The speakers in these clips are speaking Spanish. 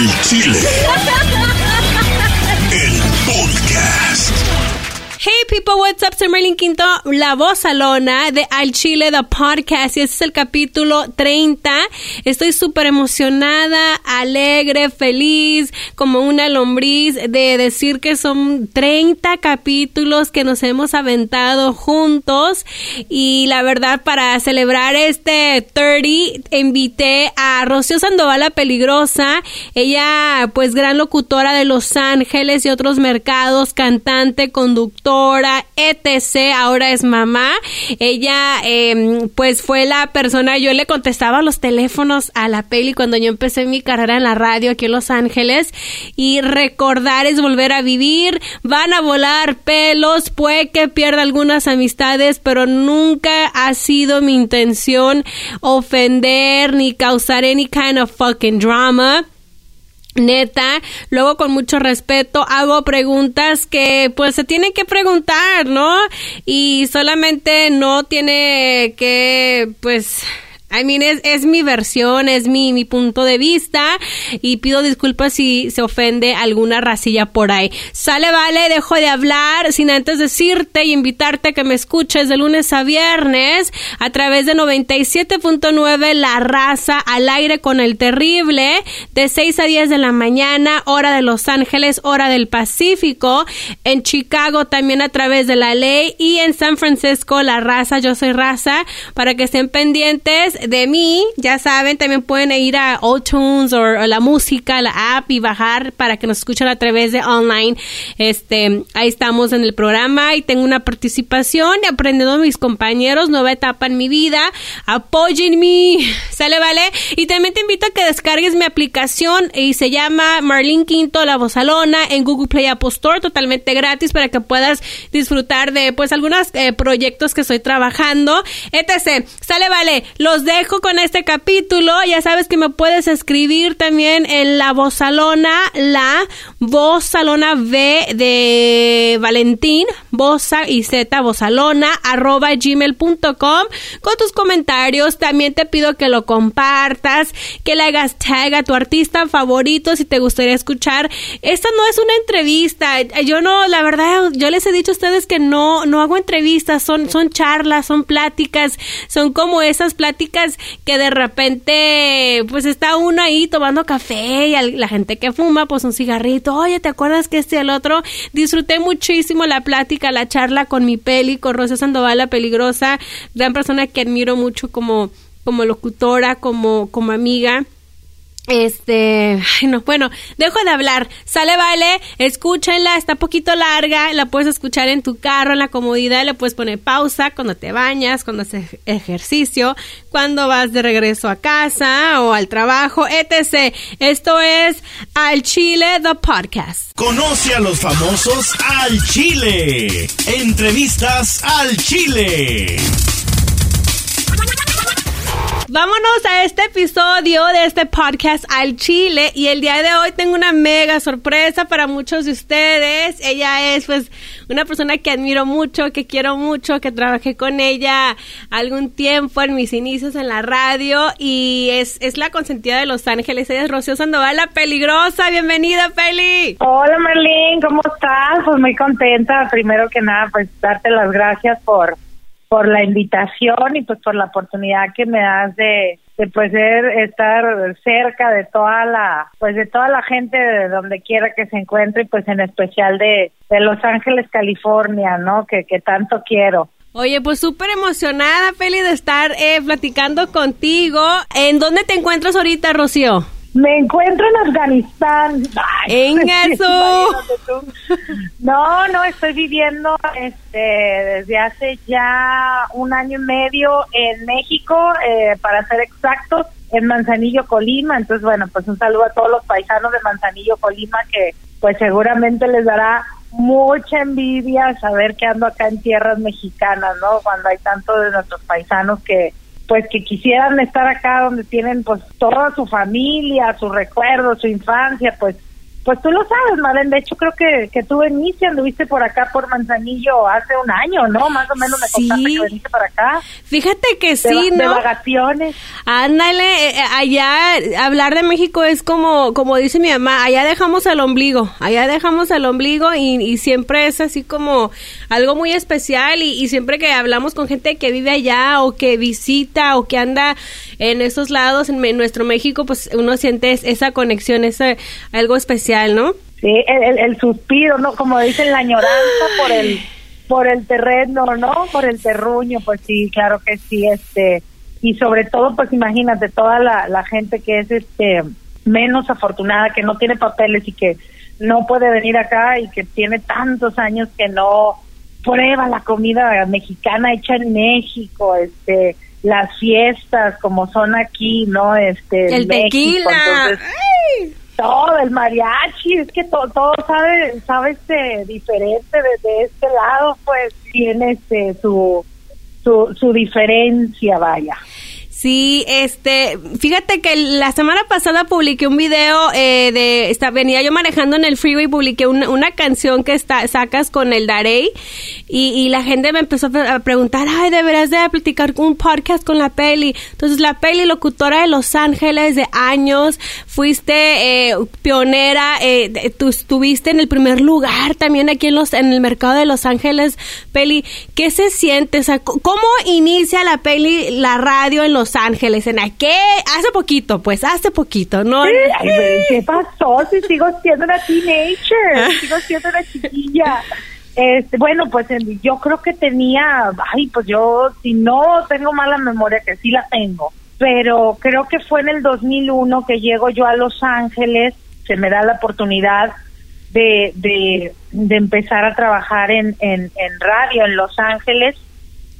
Al Chile. People, what's up? Soy Merlin Quinto, la voz salona de Al Chile, the podcast. Y este es el capítulo 30. Estoy súper emocionada, alegre, feliz, como una lombriz de decir que son 30 capítulos que nos hemos aventado juntos. Y la verdad, para celebrar este 30, invité a Rocío Sandoval, la peligrosa. Ella, pues, gran locutora de Los Ángeles y otros mercados, cantante, etc. Ahora es mamá. Ella, em, pues fue la persona, yo le contestaba los teléfonos a la peli cuando yo empecé mi carrera en la radio aquí en Los Ángeles. Y recordar es volver a vivir. Van a volar pelos, puede que pierda algunas amistades, pero nunca ha sido mi intención ofender ni causar any kind of fucking drama. Neta, luego con mucho respeto hago preguntas que pues se tienen que preguntar, ¿no? Y solamente no tiene que pues I mean, es, es mi versión, es mi, mi punto de vista y pido disculpas si se ofende alguna racilla por ahí. Sale, vale, dejo de hablar sin antes decirte y invitarte a que me escuches de lunes a viernes a través de 97.9 La Raza al aire con el terrible de 6 a 10 de la mañana, hora de Los Ángeles, hora del Pacífico, en Chicago también a través de la ley y en San Francisco La Raza, yo soy Raza, para que estén pendientes de mí, ya saben, también pueden ir a iTunes o, la música, la app y bajar para que nos escuchen a través de online. Este, ahí estamos en el programa y tengo una participación y aprendiendo mis compañeros, nueva etapa en mi vida. Apóyenme, sale, vale. Y también te invito a que descargues mi aplicación y se llama Marlene Quinto, la Bozalona en Google Play Apple Store, totalmente gratis para que puedas disfrutar de pues algunos eh, proyectos que estoy trabajando, etc. Sale, vale. Los dejo con este capítulo. Ya sabes que me puedes escribir también en la Salona la Salona V de Valentín, Bosa y Z Vozalona, arroba gmail.com con tus comentarios. También te pido que lo compartas, que le hagas tag a tu artista favorito si te gustaría escuchar. Esta no es una entrevista. Yo no, la verdad, yo les he dicho a ustedes que no, no hago entrevistas, son, son charlas, son pláticas, son como esas pláticas que de repente pues está uno ahí tomando café y la gente que fuma pues un cigarrito, oye, ¿te acuerdas que este el otro? Disfruté muchísimo la plática, la charla con mi peli, con Rosa Sandoval, la peligrosa, gran persona que admiro mucho como, como locutora, como, como amiga. Este, no, bueno, dejo de hablar. Sale, vale, escúchenla, está poquito larga, la puedes escuchar en tu carro, en la comodidad, le puedes poner pausa cuando te bañas, cuando haces ejercicio, cuando vas de regreso a casa o al trabajo, etc. Esto es Al Chile, The Podcast. Conoce a los famosos al Chile. Entrevistas al Chile. Vámonos a este episodio de este podcast al Chile y el día de hoy tengo una mega sorpresa para muchos de ustedes. Ella es pues una persona que admiro mucho, que quiero mucho, que trabajé con ella algún tiempo en mis inicios en la radio y es, es la consentida de Los Ángeles. Ella es Rocío Sandoval, la peligrosa. Bienvenida, Peli. Hola, Merlín, ¿cómo estás? Pues muy contenta. Primero que nada, pues darte las gracias por por la invitación y pues por la oportunidad que me das de, de pues estar cerca de toda la pues de toda la gente de donde quiera que se encuentre y pues en especial de, de Los Ángeles California no que, que tanto quiero Oye, pues súper emocionada, Feli, de estar eh, platicando contigo. ¿En dónde te encuentras ahorita, Rocío? Me encuentro en Afganistán. en eso. No, no, estoy viviendo este desde hace ya un año y medio en México, eh, para ser exactos, en Manzanillo, Colima. Entonces, bueno, pues un saludo a todos los paisanos de Manzanillo, Colima, que pues seguramente les dará mucha envidia saber que ando acá en tierras mexicanas, ¿no? Cuando hay tantos de nuestros paisanos que pues que quisieran estar acá donde tienen pues toda su familia, su recuerdo, su infancia, pues pues tú lo sabes, Maren, de hecho creo que, que tú veniste, anduviste por acá por Manzanillo hace un año, ¿no? Más o menos me contaste que veniste para acá. Fíjate que sí, ¿no? De vacaciones. Ándale, eh, eh, allá hablar de México es como, como dice mi mamá, allá dejamos el ombligo, allá dejamos el ombligo y, y siempre es así como algo muy especial y, y, siempre que hablamos con gente que vive allá o que visita o que anda en esos lados en, nuestro México, pues uno siente esa conexión, ese algo especial ¿no? Sí, el, suspiro, ¿no? Como dicen, la añoranza por el por el terreno, ¿no? Por el terruño, pues sí, claro que sí, este, y sobre todo, pues imagínate, toda la, la gente que es, este, menos afortunada, que no tiene papeles y que no puede venir acá y que tiene tantos años que no prueba la comida mexicana hecha en México, este, las fiestas como son aquí, ¿no? Este, el tequila todo, el mariachi, es que todo, todo sabe, sabe este, diferente desde este lado, pues tiene este, su, su, su diferencia, vaya. Sí, este, fíjate que la semana pasada publiqué un video eh, de, esta, venía yo manejando en el freeway, publiqué una, una canción que está, sacas con el Darey y, la gente me empezó a preguntar, ay, deberías de platicar un podcast con la peli. Entonces, la peli locutora de Los Ángeles de años, fuiste eh, pionera, eh, tú estuviste en el primer lugar también aquí en los, en el mercado de Los Ángeles, peli. ¿Qué se siente? ¿cómo inicia la peli, la radio en Los Ángeles, en qué hace poquito, pues hace poquito, ¿no? ¿Qué pasó? Si sigo siendo una teenager, sigo siendo una chiquilla. Este, bueno, pues yo creo que tenía, ay, pues yo, si no tengo mala memoria, que sí la tengo, pero creo que fue en el 2001 que llego yo a Los Ángeles, se me da la oportunidad de, de, de empezar a trabajar en, en, en radio en Los Ángeles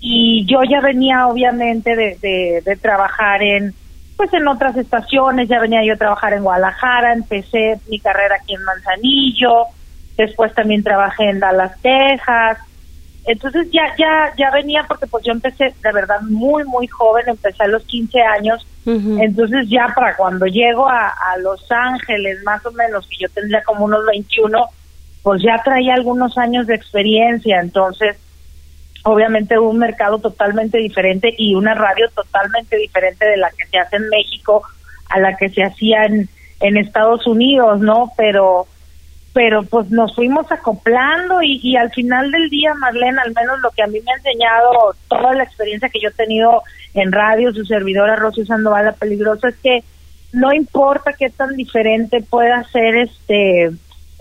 y yo ya venía obviamente de, de, trabajar en pues en otras estaciones, ya venía yo a trabajar en Guadalajara, empecé mi carrera aquí en Manzanillo, después también trabajé en Dallas, Texas, entonces ya ya ya venía porque pues yo empecé de verdad muy muy joven, empecé a los 15 años, entonces ya para cuando llego a, a Los Ángeles, más o menos, que yo tendría como unos 21, pues ya traía algunos años de experiencia, entonces obviamente un mercado totalmente diferente y una radio totalmente diferente de la que se hace en México a la que se hacía en, Estados Unidos, ¿no? Pero pero pues nos fuimos acoplando y, y al final del día, Marlene, al menos lo que a mí me ha enseñado toda la experiencia que yo he tenido en radio, su servidora Rocío Sandoval, la peligrosa, es que no importa qué tan diferente pueda ser este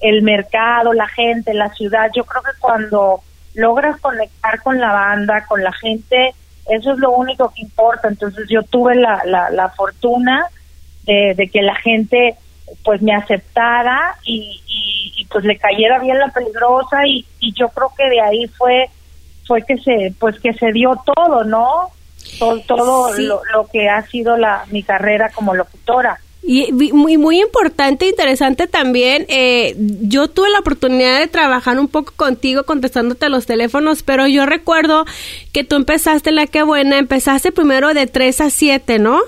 el mercado, la gente, la ciudad, yo creo que cuando logras conectar con la banda, con la gente, eso es lo único que importa. Entonces yo tuve la, la, fortuna de, que la gente pues me aceptara y, y, pues le cayera bien la peligrosa y, y yo creo que de ahí fue fue que se pues que se dio todo no todo, todo lo, lo, que ha sido la mi carrera como locutora y muy, muy importante, interesante también, eh, yo tuve la oportunidad de trabajar un poco contigo contestándote los teléfonos, pero yo recuerdo que tú empezaste la que buena, empezaste primero de 3 a 7, ¿no?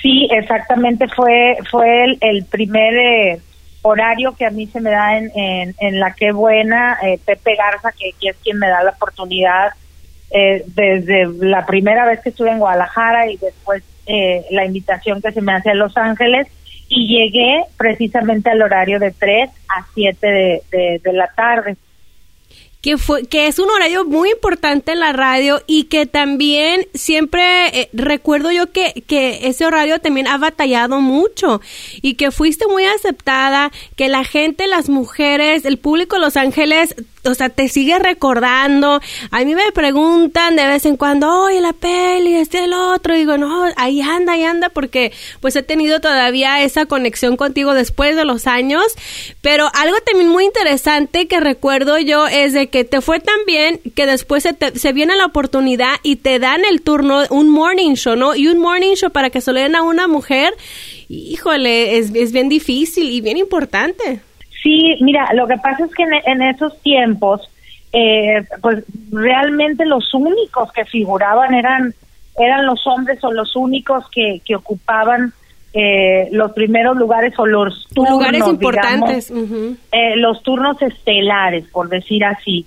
Sí, exactamente, fue, fue el, primer eh, horario que a mí se me da en, en, la que buena, eh, Pepe Garza, que, que, es quien me da la oportunidad desde la primera vez que estuve en Guadalajara y después eh, la invitación que se me hace a Los Ángeles y llegué precisamente al horario de 3 a 7 de, de, la tarde. Que, fue, que es un horario muy importante en la radio y que también siempre eh, recuerdo yo que, que ese horario también ha batallado mucho y que fuiste muy aceptada, que la gente, las mujeres, el público de Los Ángeles o sea, te sigue recordando. A mí me preguntan de vez en cuando, oye, la peli, este, el otro. Y digo, no, ahí anda, ahí anda, porque pues he tenido todavía esa conexión contigo después de los años. Pero algo también muy interesante que recuerdo yo es de que te fue tan bien que después se, se viene la oportunidad y te dan el turno, un morning show, ¿no? Y un morning show para que se lo den a una mujer, híjole, es, es bien difícil y bien importante. Sí, mira, lo que pasa es que en, esos tiempos, eh, pues realmente los únicos que figuraban eran eran los hombres o los únicos que, que ocupaban eh, los primeros lugares o los turnos, lugares importantes, eh, los turnos estelares, por decir así.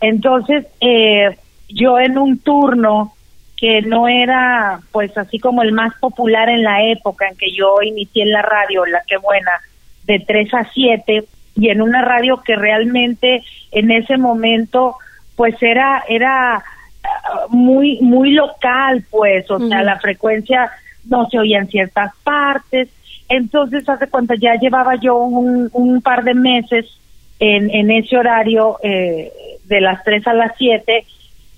Entonces, eh, yo en un turno que no era pues así como el más popular en la época en que yo inicié en la radio, la que buena, de 3 a 7, y en una radio que realmente en ese momento pues era era ah, muy muy local pues o sea la frecuencia no se oía en ciertas partes. Entonces hace cuenta ya llevaba yo un, un par de meses en, en ese horario eh, de las 3 a las 7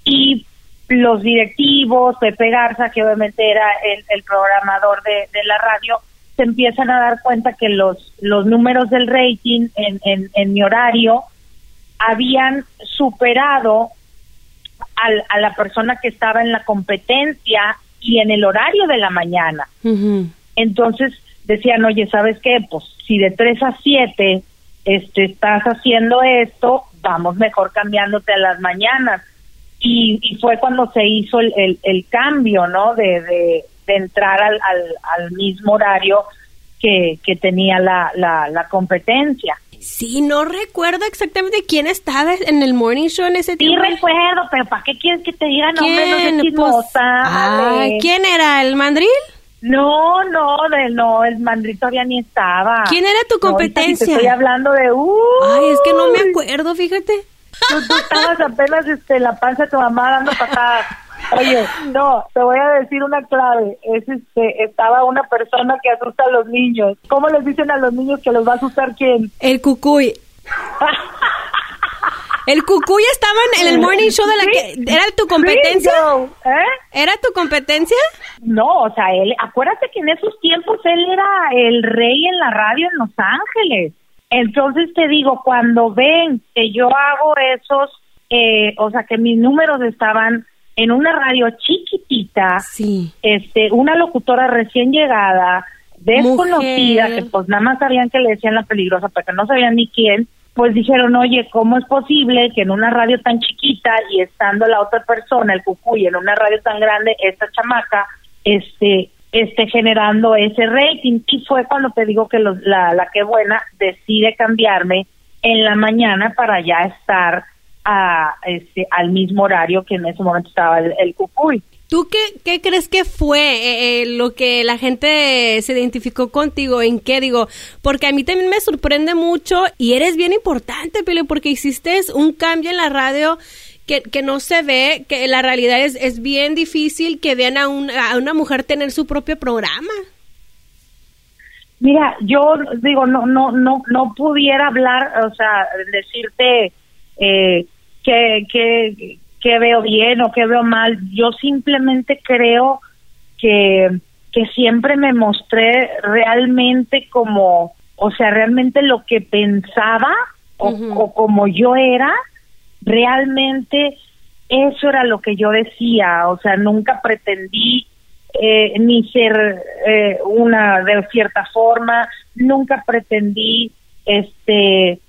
y los directivos, Pepe Garza, que obviamente era el, el programador de, de, la radio, se empiezan a dar cuenta que los, los números del rating en, en, en mi horario habían superado al, a la persona que estaba en la competencia y en el horario de la mañana. Entonces decían, oye, ¿sabes qué? Pues si de 3 a 7 este, estás haciendo esto, vamos mejor cambiándote a las mañanas. Y, y fue cuando se hizo el, el, el cambio, ¿no? De, de, de entrar al, al, al, mismo horario que, que tenía la, la, la competencia. Sí, no recuerdo exactamente quién estaba en el morning show en ese tiempo. Sí recuerdo, pero ¿para qué quieres que te diga nombre? No pues, ah, ¿Quién era? ¿El mandril? No, no, de, no, el mandril todavía ni estaba. ¿Quién era tu competencia? No, te estoy hablando de... Uh, Ay, es que no me acuerdo, fíjate. Tú, tú estabas apenas este, la panza de tu mamá dando patadas. Oye, no, te voy a decir una clave. Es este, estaba una persona que asusta a los niños. ¿Cómo les dicen a los niños que los va a asustar quién? El cucuy. El cucuy estaba en el morning show de la que era tu competencia. ¿Eh? ¿Era tu competencia? No, o sea, él, acuérdate que en esos tiempos él era el rey en la radio en Los Ángeles. Entonces te digo, cuando ven que yo hago esos, eh, o sea, que mis números estaban en una radio chiquitita, sí. este, una locutora recién llegada, desconocida, Mujer. que pues nada más sabían que le decían la peligrosa, porque no sabían ni quién, pues dijeron, oye, ¿cómo es posible que en una radio tan chiquita y estando la otra persona, el cucuy, en una radio tan grande, esta chamaca, este, esté generando ese rating? Y fue cuando te digo que los, la, la que buena decide cambiarme en la mañana para ya estar a, este, al mismo horario que en ese momento estaba el, el cucuy. ¿Tú qué, qué, crees que fue eh, eh, lo que la gente se identificó contigo? ¿En qué digo? Porque a mí también me sorprende mucho y eres bien importante, Pili, porque hiciste un cambio en la radio que, que no se ve, que la realidad es, es bien difícil que vean a, un, a una mujer tener su propio programa. Mira, yo digo, no, no, no, no pudiera hablar, o sea, decirte eh, que veo bien o que veo mal. Yo simplemente creo que, que siempre me mostré realmente como, o sea, realmente lo que pensaba o, uh -huh. o como yo era, realmente eso era lo que yo decía, o sea, nunca pretendí eh, ni ser eh, una de cierta forma, nunca pretendí este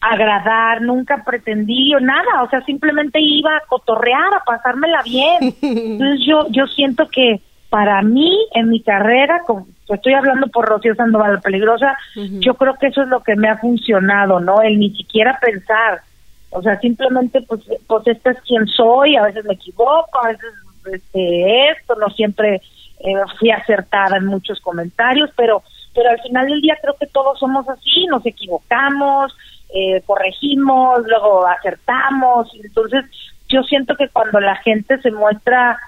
agradar, nunca pretendí o nada, o sea, simplemente iba a cotorrear, a pasármela bien. Entonces yo yo siento que para mí en mi carrera, como estoy hablando por Rocío Sandoval la Peligrosa, uh -huh. yo creo que eso es lo que me ha funcionado, ¿no? El ni siquiera pensar, o sea, simplemente pues pues esta es quien soy, a veces me equivoco, a veces este esto, no siempre eh, fui acertada en muchos comentarios, pero pero al final del día creo que todos somos así, nos equivocamos, eh, corregimos, luego acertamos. Entonces, yo siento que cuando la gente se muestra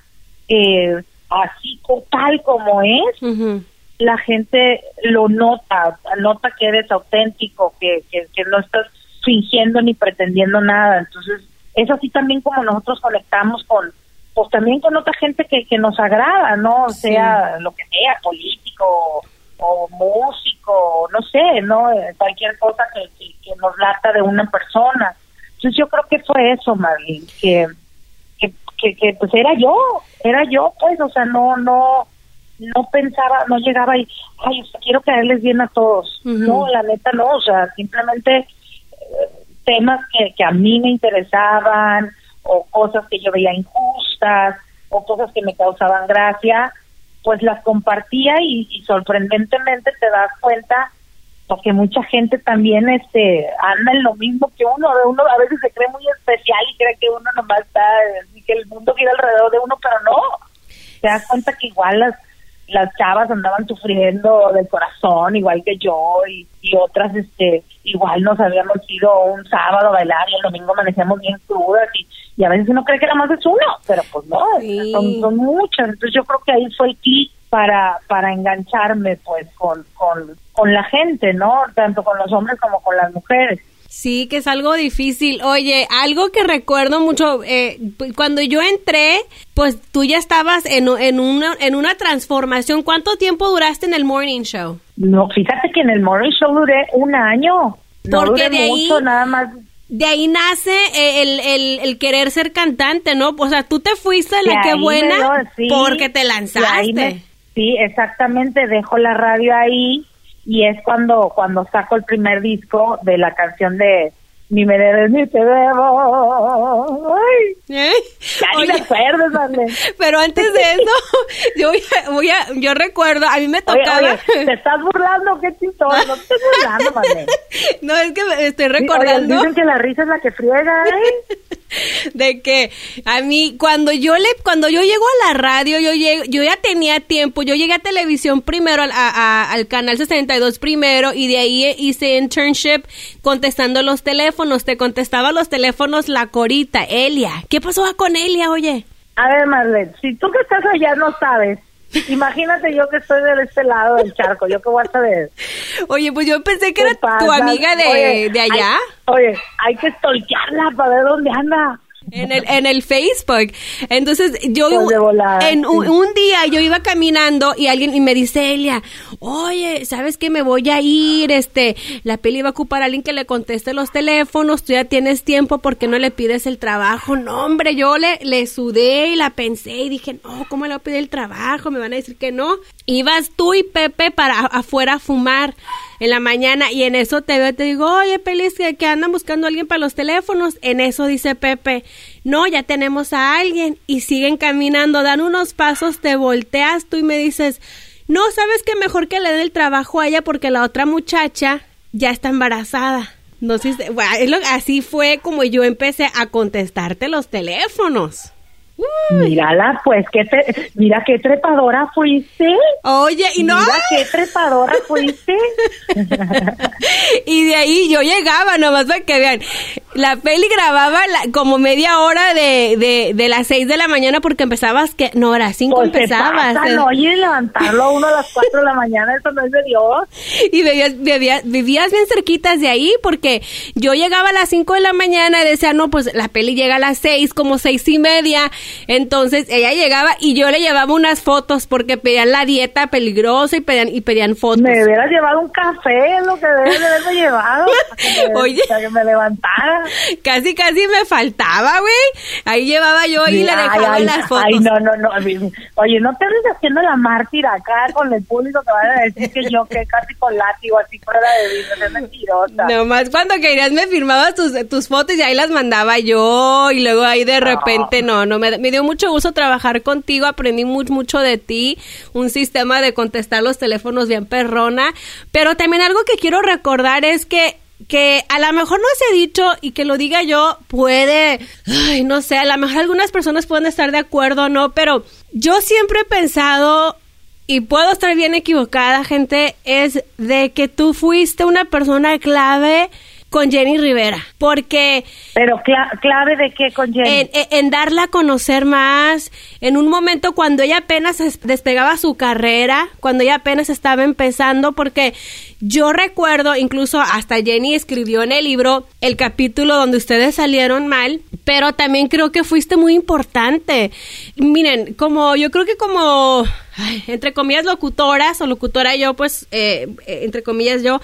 eh, así tal como es, uh -huh. la gente lo nota, nota que eres auténtico, que, que, que, no estás fingiendo ni pretendiendo nada. Entonces, es así también como nosotros conectamos con, pues también con otra gente que, que nos agrada, ¿no? Sí. Sea lo que sea, político o músico, no sé, ¿no? Cualquier cosa que, que, que, nos lata de una persona. Entonces yo creo que fue eso, Marlene, que, que, que, que, pues era yo, era yo, pues, o sea, no, no, no pensaba, no llegaba y, ay, o sea, quiero caerles bien a todos. Uh -huh. No, la neta no, o sea, simplemente eh, temas que, que a mí me interesaban o cosas que yo veía injustas o cosas que me causaban gracia, pues las compartía y, sorprendentemente te das cuenta porque mucha gente también este anda en lo mismo que uno, uno a veces se cree muy especial y cree que uno nomás está y que el mundo gira alrededor de uno, pero no. Te das cuenta que igual las las chavas andaban sufriendo del corazón igual que yo y, y otras este igual nos habíamos ido un sábado a bailar y el domingo amanecíamos bien crudas y, y a veces uno cree que era más de uno, pero pues no, son, son muchas. Entonces yo creo que ahí fue el clic para, para engancharme pues con, con, con la gente, ¿no? Tanto con los hombres como con las mujeres. Sí, que es algo difícil. Oye, algo que recuerdo mucho, eh, cuando yo entré, pues tú ya estabas en, en, una, en una transformación. ¿Cuánto tiempo duraste en el Morning Show? No, fíjate que en el Morning Show duré un año. No Porque duré de ahí- mucho, nada más. De ahí nace eh, el, el, el querer ser cantante, ¿no? O sea, tú te fuiste la que ahí buena dio- sí, porque te ahí lanzaste. me- sí, exactamente, dejo la radio ahí y es cuando cuando saco el primer disco de la canción de Ni me debes ni te debo. Ay, ¿Eh? ya ni me acuerdo, Marlene. pero antes de eso, yo, voy a- voy a- yo recuerdo, a mí me tocaba... oye, ¿te estás burlando? Qué chistoso, no te estás burlando, Marlene. no, es que me estoy oye, recordando... dicen que la risa es la que friega, ¿eh? de que a mí cuando yo le cuando yo llego a la radio yo llego, yo ya tenía tiempo yo llegué a televisión primero al, a- a- al canal 62 primero y de ahí hice internship contestando los teléfonos te contestaba los teléfonos la corita Elia qué pasó con Elia oye A ver, Marlene, si tú que estás allá no sabes, imagínate yo que estoy de este lado del charco, ¿yo qué voy a saber? oye pues yo pensé que ¿Qué era tu amiga de, Oye, de allá hay- oye, hay que stalkearla para ver dónde anda. En el, en el Facebook. Entonces, yo Pues en un, sí. un día yo iba caminando y alguien y me dice Elia, oye, ¿sabes que me voy a ir? Este, la peli va a ocupar a alguien que le conteste los teléfonos, tú ya tienes tiempo porque no le pides el trabajo. No, hombre, yo le, le sudé y la pensé y dije, no, ¿cómo le voy a pedir el trabajo? Me van a decir que no. Ibas tú y Pepe para afuera a fumar en la mañana y en eso te veo y te digo, oye, Pelis, que, que andan buscando a alguien para los teléfonos. En eso dice Pepe, no, ya tenemos a alguien y siguen caminando, dan unos pasos, te volteas tú y me dices, no, sabes que mejor que le dé el trabajo a ella porque la otra muchacha ya está embarazada. No sé, bueno, así fue como yo empecé a contestarte los teléfonos. Mírala, pues, que te, mira qué trepadora fuiste. Oye, y no, Mira qué trepadora fuiste. y de ahí yo llegaba, nomás para que vean. La peli grababa la- como media hora de, de, de las 6 de la mañana porque empezabas que, no, a las 5 Pues empezabas. eh. oye, levantarlo a uno a las cuatro de la mañana, eso no es de Dios. Y vivías, vivías, vivías bien cerquitas de ahí porque yo llegaba a las 5 de la mañana y decía, no, pues la peli llega a las 6, como seis y media. Entonces ella llegaba y yo le llevaba unas fotos porque pedían la dieta peligrosa y pedían, y pedían fotos. Me hubieras llevado un café, lo que debes de haberme llevado. Para que me, Oye. para que me levantara. Casi, casi me faltaba, güey. Ahí llevaba yo y le dejaba ay, las fotos. Ay, no, no, no. Oye, no te andes haciendo la mártir acá con el público que van a decir que yo que casi con látigo, así fuera de vida, es mentirosa. Nomás cuando querías me firmabas tus, tus fotos y ahí las mandaba yo y luego ahí de repente no, no, me, me dio mucho gusto trabajar contigo, aprendí mucho, mucho de ti, un sistema de contestar los teléfonos bien perrona, pero también algo que quiero recordar es que que a lo mejor no se ha dicho y que lo diga yo puede, ay, no sé, a lo mejor algunas personas pueden estar de acuerdo o no, pero yo siempre he pensado y puedo estar bien equivocada, gente, es de que tú fuiste una persona clave con Jenny Rivera, porque Pero cla- clave de qué con Jenny. en, darla a conocer más, en un momento cuando ella apenas es- despegaba su carrera, cuando ella apenas estaba empezando, porque yo recuerdo, incluso hasta Jenny escribió en el libro el capítulo donde ustedes salieron mal, pero también creo que fuiste muy importante. Miren, como yo creo que como, entre comillas, locutoras o locutora yo, pues, eh, eh, entre comillas yo,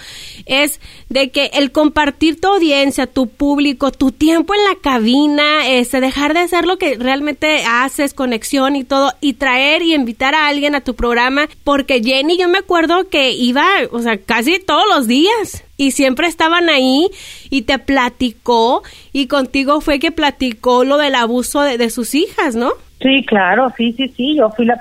es de que el compartir tu audiencia, tu público, tu tiempo en la cabina, este, dejar de hacer lo que realmente haces, conexión y todo, y traer y invitar a alguien a tu programa, porque Jenny, yo me acuerdo que iba, o sea, casi todos los días. Y siempre estaban ahí y te platicó y contigo fue que platicó lo del abuso de, sus hijas, ¿no? Sí, claro, sí, sí, sí. Yo fui la,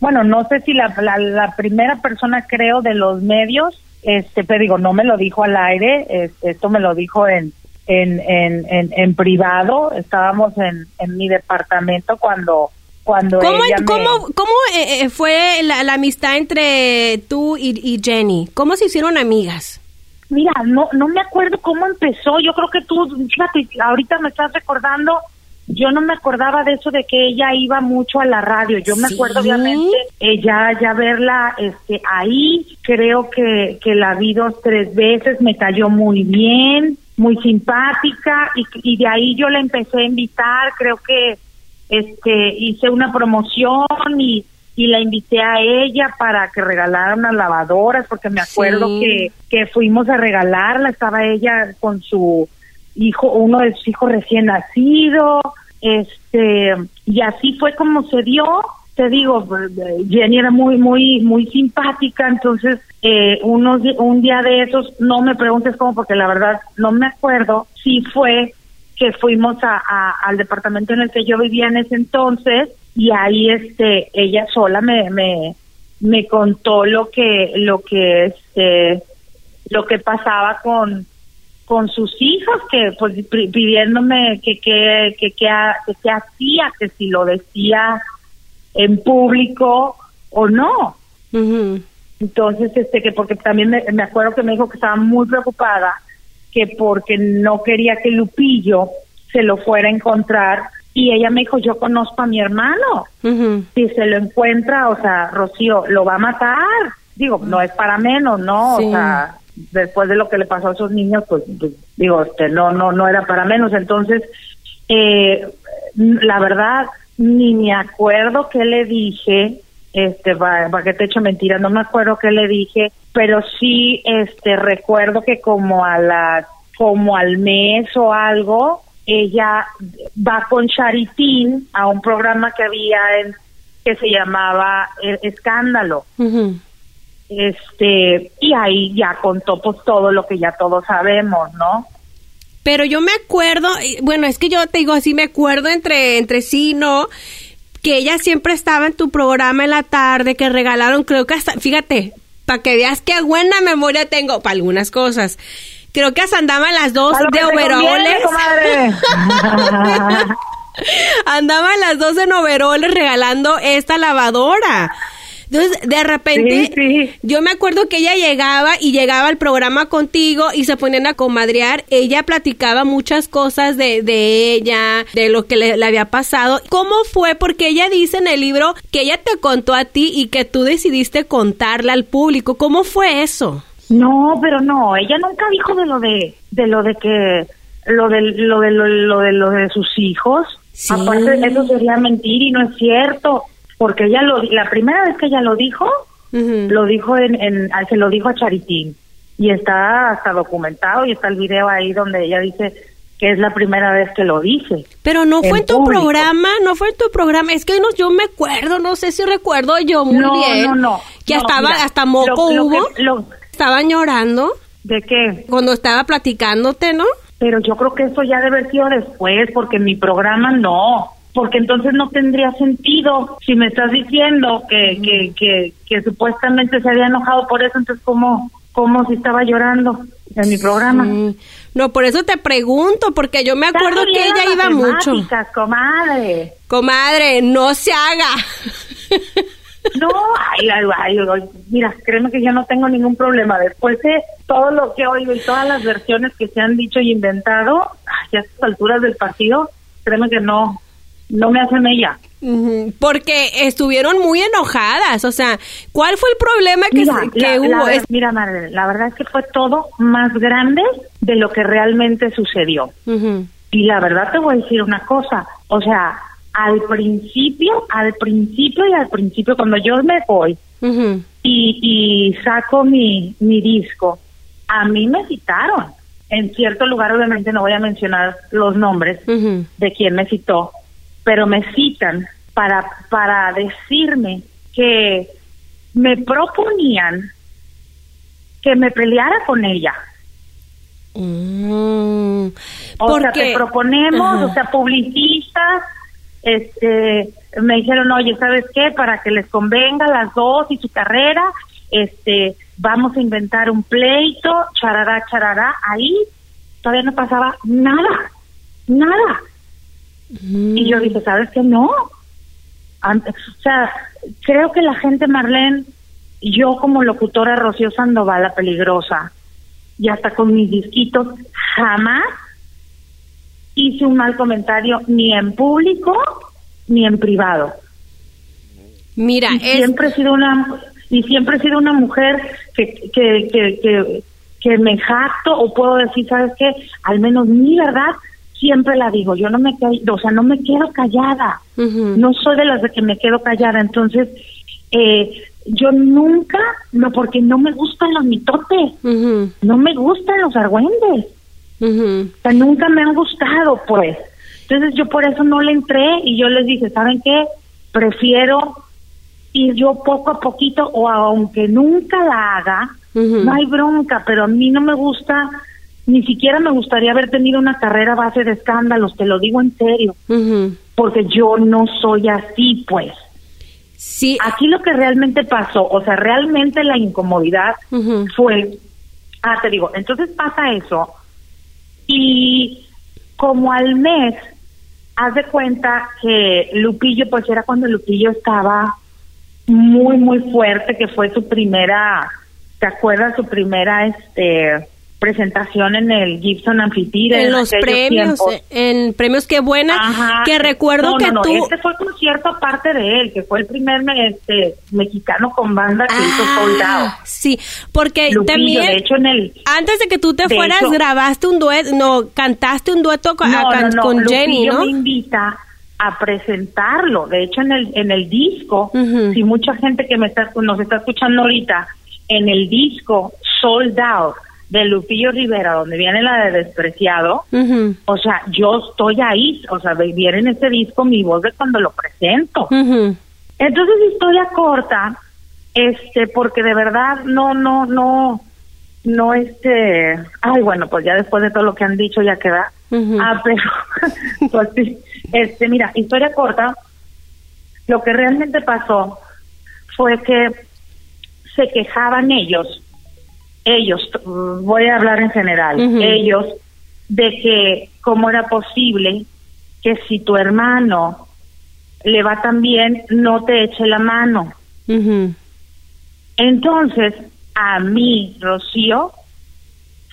bueno, no sé si la, la, la primera persona creo de los medios, este, pero digo, no me lo dijo al aire, este, esto me lo dijo en, en, en, en, en privado, estábamos en, en mi departamento cuando cuando ¿Cómo, ella me- cómo, cómo eh, eh, fue la, la amistad entre tú y, y Jenny? ¿Cómo se hicieron amigas? Mira, no, no me acuerdo cómo empezó. Yo creo que tú, fíjate, ahorita me estás recordando. Yo no me acordaba de eso de que ella iba mucho a la radio. Yo me Sí. acuerdo obviamente ella ya verla este ahí. Creo que que la vi dos tres veces. Me cayó muy bien, muy simpática y, y de ahí yo la empecé a invitar. Creo que este hice una promoción y y la invité a ella para que regalara unas lavadoras porque me acuerdo Sí. que que fuimos a regalarla estaba ella con su hijo uno de sus hijos recién nacido este y así fue como se dio te digo Jenny era muy muy muy simpática entonces eh, unos un día de esos no me preguntes cómo porque la verdad no me acuerdo si fue que fuimos a, a- al departamento en el que yo vivía en ese entonces y ahí este ella sola me me, me contó lo que lo que este lo que pasaba con con sus hijos que pues pi- pidiéndome que que que que, que qué hacía que si lo decía en público o no Ujú. entonces, este, que porque también me, me acuerdo que me dijo que estaba muy preocupada, que porque no quería que Lupillo se lo fuera a encontrar. Y ella me dijo, yo conozco a mi hermano. Si se lo encuentra, o sea, Rocío, lo va a matar. Digo, no es para menos, ¿no? Sí. O sea, después de lo que le pasó a esos niños, pues, pues, digo, este, no, no, no era para menos. Entonces, eh, la verdad, ni me acuerdo qué le dije, este, para, que te echo mentiras, no me acuerdo qué le dije, pero sí, este, recuerdo que como a la, como al mes o algo, ella va con Charitín a un programa que había en, que se llamaba eh, Escándalo Ujú. este y ahí ya contó pues todo lo que ya todos sabemos no Pero yo me acuerdo, bueno, es que yo te digo así, me acuerdo entre, entre sí, ¿no? Que ella siempre estaba en tu programa en la tarde, que regalaron, creo que hasta, fíjate, para que veas qué buena memoria tengo para algunas cosas. Creo que hasta andaban las dos de overoles. Andaban las dos en overoles regalando esta lavadora. Entonces, de repente, Sí, sí. yo me acuerdo que ella llegaba y llegaba al programa contigo y se ponían a comadrear. Ella platicaba muchas cosas de, de ella, de lo que le, le había pasado. ¿Cómo fue? Porque ella dice en el libro que ella te contó a ti y que tú decidiste contarle al público. ¿Cómo fue eso? no pero no ella nunca dijo de lo de de lo de que lo de lo de lo, lo de lo de sus hijos Sí. aparte eso sería mentir y no es cierto porque ella lo la primera vez que ella lo dijo lo dijo en, en se lo dijo a Charitín y está hasta documentado y está el video ahí donde ella dice que es la primera vez que lo dice Pero no fue en tu público. programa, no fue en tu programa. Es que no, yo me acuerdo, no sé si recuerdo yo muy no, bien. no, no. Que No, estaba, mira, hasta moco lo- lo hubo. que- lo- Estaban llorando ¿De qué? cuando estaba platicándote, ¿no? Pero yo creo que eso ya debe haber sido después, porque en mi programa no. Porque entonces no tendría sentido si me estás diciendo que, que, que, que supuestamente se había enojado por eso, entonces ¿cómo, cómo si estaba llorando en mi programa? No, por eso te pregunto, porque yo me acuerdo que ella iba mucho. comadre. Comadre, no se haga. No, ay, ay, ay, ay, mira, créeme que yo no tengo ningún problema. Después de todo lo que oigo y todas las versiones que se han dicho y inventado, ay, a estas alturas del partido, créeme que no, no me hacen ella. Porque estuvieron muy enojadas, o sea, ¿cuál fue el problema que, Mira, se- que la, hubo? la mira, Marlene, la verdad es que fue todo más grande de lo que realmente sucedió. Y la verdad te voy a decir una cosa, o sea, al principio, al principio y al principio, cuando yo me voy y, y saco mi, mi disco, a mí me citaron. En cierto lugar, obviamente no voy a mencionar los nombres de quién me citó, pero me citan para, para decirme que me proponían que me peleara con ella. Mm. O sea, te proponemos, o sea, publicistas, este, me dijeron, oye, ¿sabes qué? Para que les convenga a las dos y su carrera, este, vamos a inventar un pleito, charará, charará, ahí todavía no pasaba nada, nada. Y yo dije, ¿sabes qué? No. Antes, o sea, creo que la gente, Marlene, yo como locutora Rocío Sandoval, la peligrosa, y hasta con mis disquitos, jamás hice un mal comentario ni en público ni en privado. Mira, y siempre he sido una y siempre he sido una mujer que que, que, que, que me jacto o puedo decir, ¿sabes qué? Al menos mi verdad siempre la digo, yo no me quedo, o sea, no me quedo callada. No soy de las de que me quedo callada, entonces eh, yo nunca, no porque no me gustan los mitotes, no me gustan los argüendes. O sea, nunca me han gustado, pues. Entonces yo por eso no le entré y yo les dije, ¿saben qué? Prefiero ir yo poco a poquito o aunque nunca la haga, no hay bronca, pero a mí no me gusta, ni siquiera me gustaría haber tenido una carrera base de escándalos, te lo digo en serio, porque yo no soy así, pues. Sí. Aquí lo que realmente pasó, o sea, realmente la incomodidad fue, ah, te digo, entonces pasa eso y como al mes, haz de cuenta que Lupillo, pues era cuando Lupillo estaba muy, muy fuerte, que fue su primera, ¿te acuerdas? Su primera, este, presentación en el Gibson Amphitheater. En los premios, en premios Qué Buena, que recuerdo que no, tú... Este fue concierto aparte de él, que fue el primer este, mexicano con banda que hizo Ah, soldado. Sí, porque Lupillo, también... de hecho, en el... Antes de que tú te fueras, hecho- grabaste un dueto, no, cantaste un dueto con, No, a- no, no, con Jenny, Lupillo ¿no? me invita a presentarlo. De hecho, en el en el disco, si mucha gente que me está nos está escuchando ahorita, en el disco Sold Out de Lupillo Rivera, donde viene la de Despreciado, o sea, yo estoy ahí, o sea, viene en ese disco mi voz de cuando lo presento. Entonces, historia corta, este, porque de verdad no, no, no, no, este, ay, bueno, pues ya después de todo lo que han dicho ya queda. Ah, pero, pues sí, este, mira, historia corta, lo que realmente pasó fue que se quejaban ellos, ellos, mm, voy a hablar en general, ellos, de que cómo era posible que si tu hermano le va tan bien, no te eche la mano. Entonces, a mí, Rocío,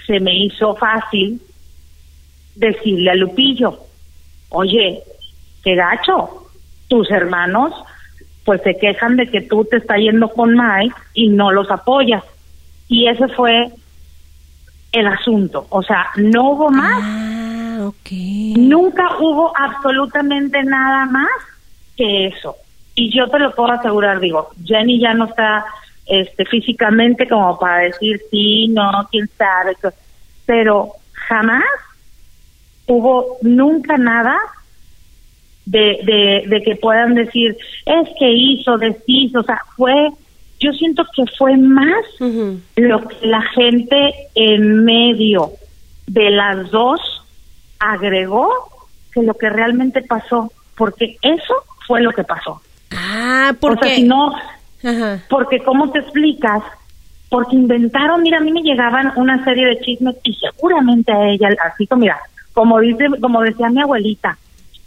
se me hizo fácil decirle a Lupillo, oye, qué gacho, tus hermanos pues se quejan de que tú te está yendo con Mike y no los apoyas. Y ese fue el asunto. O sea, no hubo más. Ah, ok. Nunca hubo absolutamente nada más que eso. Y yo te lo puedo asegurar, digo, Jenny ya no está este físicamente como para decir sí, no, quién sabe, pero jamás hubo nunca nada de, de, de que puedan decir, es que hizo, deshizo, o sea, fue, yo siento que fue más lo que la gente en medio de las dos agregó que lo que realmente pasó, porque eso fue lo que pasó. Ah, O porque... sea, si no, Ajá. porque ¿cómo te explicas? Porque inventaron, mira, a mí me llegaban una serie de chismes y seguramente a ella, así como, mira, como dice, como decía mi abuelita,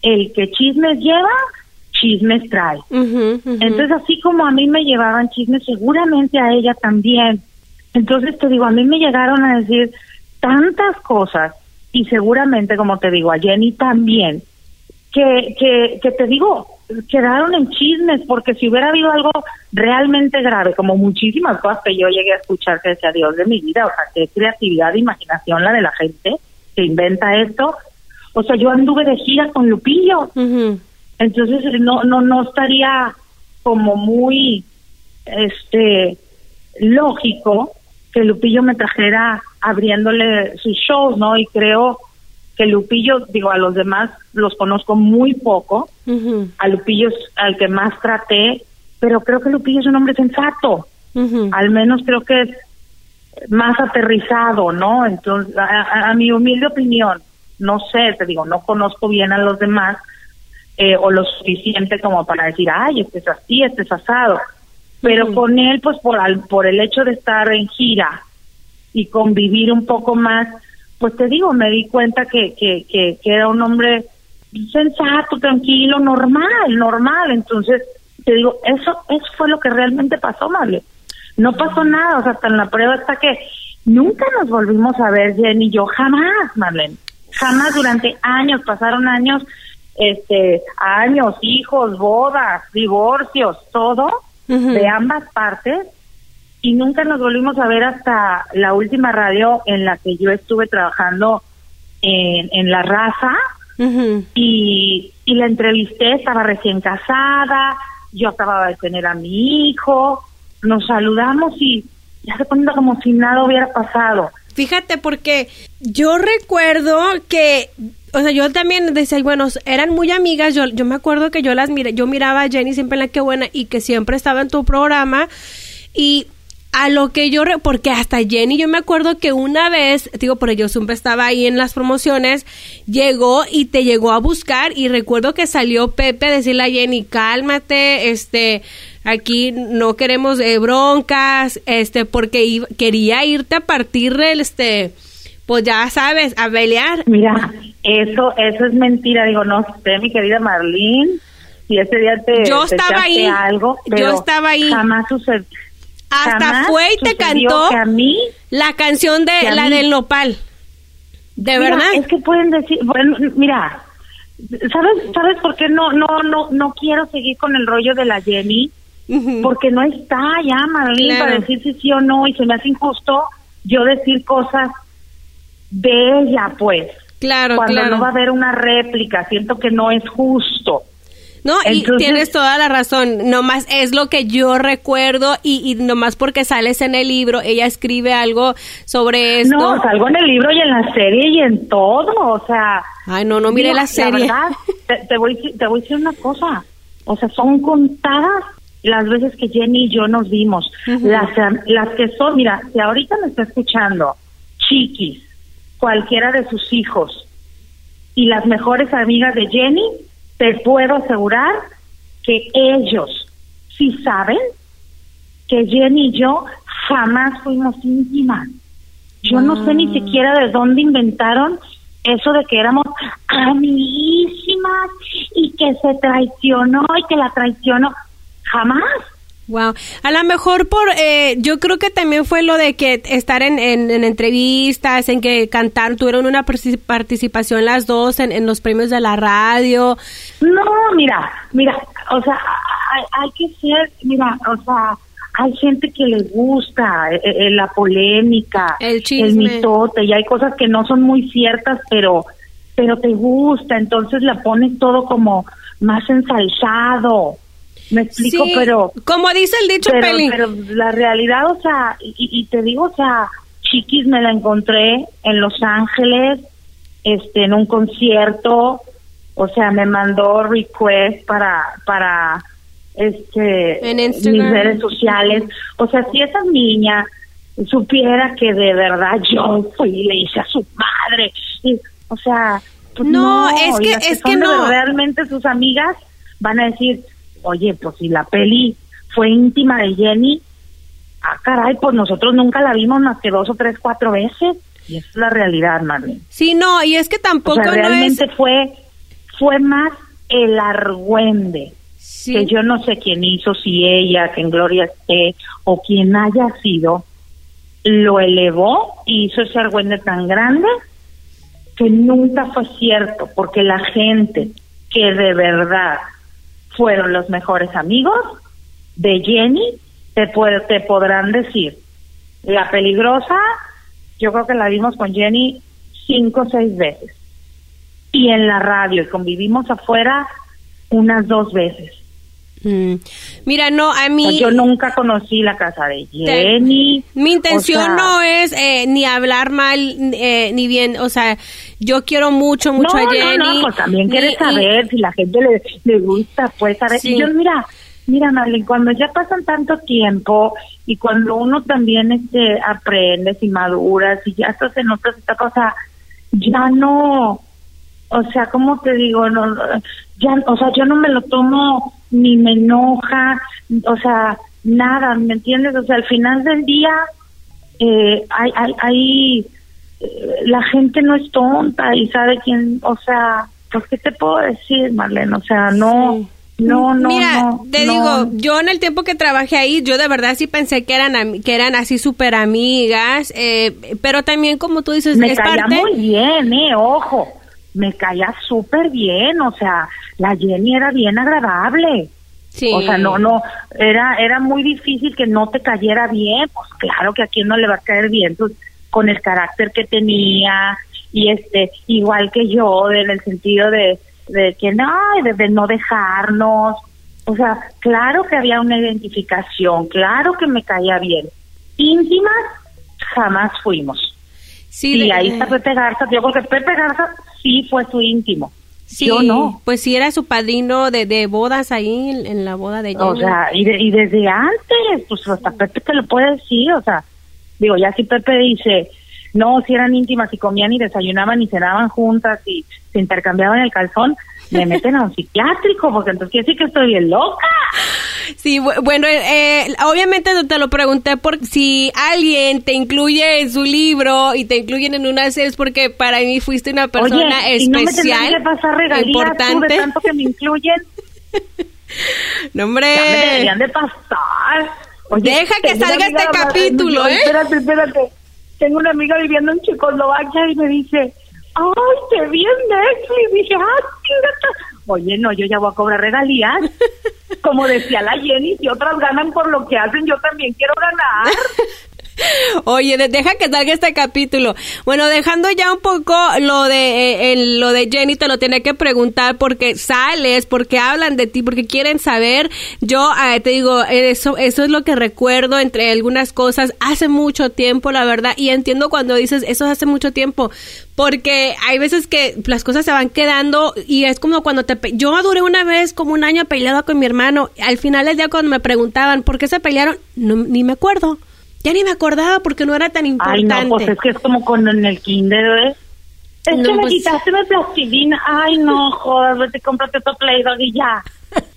el que chismes lleva, chismes trae. Entonces, así como a mí me llevaban chismes, seguramente a ella también. Entonces, te digo, a mí me llegaron a decir tantas cosas y seguramente, como te digo, a Jenny también, que, que, que te digo, quedaron en chismes, porque si hubiera habido algo realmente grave, como muchísimas cosas que yo llegué a escuchar que decía Dios de mi vida, o sea, qué creatividad e imaginación la de la gente que inventa esto. O sea, yo anduve de gira con Lupillo, Ujú. Entonces no no no estaría como muy este lógico que Lupillo me trajera abriéndole sus shows, ¿no? Y creo que Lupillo, digo, a los demás los conozco muy poco, a Lupillo es al que más traté, pero creo que Lupillo es un hombre sensato, al menos creo que es más aterrizado, ¿no? Entonces, a, a- a mi humilde opinión, no sé, te digo, no conozco bien a los demás, eh, o lo suficiente como para decir, ay, este es así, este es asado. Pero con él, pues por, al, por el hecho de estar en gira y convivir un poco más, pues te digo, me di cuenta que, que, que, que era un hombre sensato, tranquilo, normal, normal. Entonces, te digo, eso, eso fue lo que realmente pasó, Marle. No pasó nada, o sea, hasta en la prueba hasta que nunca nos volvimos a ver, Jenny y yo, jamás, Marlene. Jamás durante años, pasaron años, este, años, hijos, bodas, divorcios, todo, de ambas partes, y nunca nos volvimos a ver hasta la última radio en la que yo estuve trabajando en, en La Raza, y, y la entrevisté, estaba recién casada, yo acababa de tener a mi hijo, nos saludamos y ya se cuenta como si nada hubiera pasado. Fíjate, porque yo recuerdo que, o sea, yo también decía, bueno, eran muy amigas, yo, yo me acuerdo que yo las miré, yo miraba a Jenny siempre en la que buena y que siempre estaba en tu programa y a lo que yo, porque hasta Jenny, yo me acuerdo que una vez, digo, por yo siempre estaba ahí en las promociones, llegó y te llegó a buscar y recuerdo que salió Pepe a decirle a Jenny, cálmate, este, aquí no queremos eh, broncas, este, porque quería irte a partir del, este, pues ya sabes, a pelear. Mira, eso, eso es mentira, digo, no sé, mi querida Marlene, si ese día te, yo estaba ahí, algo, yo estaba ahí. Jamás sucedió hasta fue y te cantó la canción de la del nopal. De verdad. Es que pueden decir, bueno, mira, ¿sabes sabes por qué no no no no quiero seguir con el rollo de la Jenny? Porque no está ya Marlene para decir si sí o no y se me hace injusto yo decir cosas de ella, pues. Claro, Cuando no va a haber una réplica, siento que no es justo. No, y tienes toda la razón. Nomás es lo que yo recuerdo y, y nomás porque sales en el libro, ella escribe algo sobre esto. No, salgo en el libro y en la serie y en todo, o sea. Ay, no, no mire la serie. La verdad, te, voy, te voy a decir una cosa. O sea, son contadas las veces que Jenny y yo nos vimos. las, las que son, mira, si ahorita me está escuchando Chiquis, cualquiera de sus hijos y las mejores amigas de Jenny, te puedo asegurar que ellos sí saben que Jenny y yo jamás fuimos íntimas. Yo no sé ni ah. siquiera de dónde inventaron eso de que éramos amiguísimas y que se traicionó y que la traicionó. Jamás. Wow, a lo mejor por, eh, yo creo que también fue lo de que estar en, en, entrevistas, en que cantar, tuvieron una participación las dos en, en, los premios de la radio. No, mira, mira, o sea, hay, hay que ser, mira, o sea, hay gente que le gusta eh, eh, la polémica, el, el mitote, y hay cosas que no son muy ciertas, pero, pero te gusta, entonces la pones todo como más ensalzado me explico, pero... Como dice el dicho, pero, Pero la realidad, o sea, y, te digo, o sea, Chiquis me la encontré en Los Ángeles, este, en un concierto, o sea, me mandó request para, para, este, en mis redes sociales. O sea, si esa niña supiera que de verdad yo fui y le hice a su madre, y, o sea, pues no, es que, es que no. Realmente sus amigas van a decir, oye, pues si la peli fue íntima de Jenny, ah, caray, pues nosotros nunca la vimos más que dos o tres, cuatro veces. Y esa es la realidad, Marlene. Sí, no, y es que tampoco realmente fue, fue más el argüende. Que yo no sé quién hizo, si ella, que en Gloria esté, o quien haya sido, lo elevó y hizo ese argüende tan grande que nunca fue cierto, porque la gente que de verdad fueron los mejores amigos de Jenny, te, te podrán decir. La peligrosa, yo creo que la vimos con Jenny cinco o seis veces. Y en la radio, y convivimos afuera unas dos veces. Mm. Mira, no, a mí... Yo nunca conocí la casa de Jenny. mi intención no es eh, ni hablar mal eh, ni bien, o sea, yo quiero mucho, mucho a Jenny. No, no, pues también quieres saber si la gente le, le gusta, pues saber. Y yo, mira, mira, Marlene, cuando ya pasan tanto tiempo y cuando uno también este, aprende y madura, y ya estás en otras etapas, o sea, ya no o sea, ¿cómo te digo? No, ya, o sea, yo no me lo tomo ni me enoja, o sea, nada, ¿me entiendes? O sea, al final del día, eh, hay, hay, hay eh, la gente no es tonta y sabe quién, o sea, pues, ¿qué te puedo decir, Marlene? O sea, no. No, no, Mira, te digo, yo en el tiempo que trabajé ahí, yo de verdad sí pensé que eran que eran así súper amigas, eh, pero también como tú dices, me caía muy bien, eh, ojo, me caía súper bien, o sea, la Jenny era bien agradable. Sí. O sea, no, no, era, era muy difícil que no te cayera bien, pues claro que a quien no le va a caer bien, pues con el carácter que tenía y este, igual que yo, en el sentido de, de que no, de, no dejarnos. O sea, claro que había una identificación, claro que me caía bien. Íntimas, jamás fuimos. Sí, y ahí está Pepe Garza, yo porque Pepe Garza sí fue su íntimo. Sí, yo no. Pues sí era su padrino de, de bodas ahí en, la boda de O sea, y, y desde antes, pues hasta Pepe te lo puede decir, o sea, digo, ya si Pepe dice, no, si eran íntimas y comían y desayunaban y cenaban juntas y se intercambiaban el calzón, me meten a un psiquiátrico, porque entonces quiere decir que estoy bien loca. Sí, bueno, eh, obviamente te lo pregunté por si alguien te incluye en su libro y te incluyen en una serie, es porque para mí fuiste una persona Oye, especial. no me pasar regalías importante. de tanto que me incluyen. no, hombre. Ya me deberían de pasar. Oye, Deja que salga este capítulo, ¿eh? Espérate, espérate. Tengo una amiga viviendo en Checoslovaquia y me dice, ¡ay, te vi en Netflix! dije, ¡ah, chingata! Oye, no, yo ya voy a cobrar regalías. Como decía la Jenny, si otras ganan por lo que hacen, yo también quiero ganar. Oye, deja que salga este capítulo. Bueno, dejando ya un poco lo de eh, lo de Jenny, te lo tenía que preguntar porque sales, porque hablan de ti, porque quieren saber. Yo eh, te digo, eso eso es lo que recuerdo entre algunas cosas hace mucho tiempo, la verdad, y entiendo cuando dices eso hace mucho tiempo, porque hay veces que las cosas se van quedando y es como cuando te yo duré una vez como un año peleada con mi hermano, al final del día cuando me preguntaban por qué se pelearon, no, ni me acuerdo. Ya ni me acordaba porque no era tan importante. Ay, no, pues es que es como con en el kinder, ¿eh? Es que me pues quitaste la plastilina. Ay, no, jodas, vete, cómprate otro play y ya.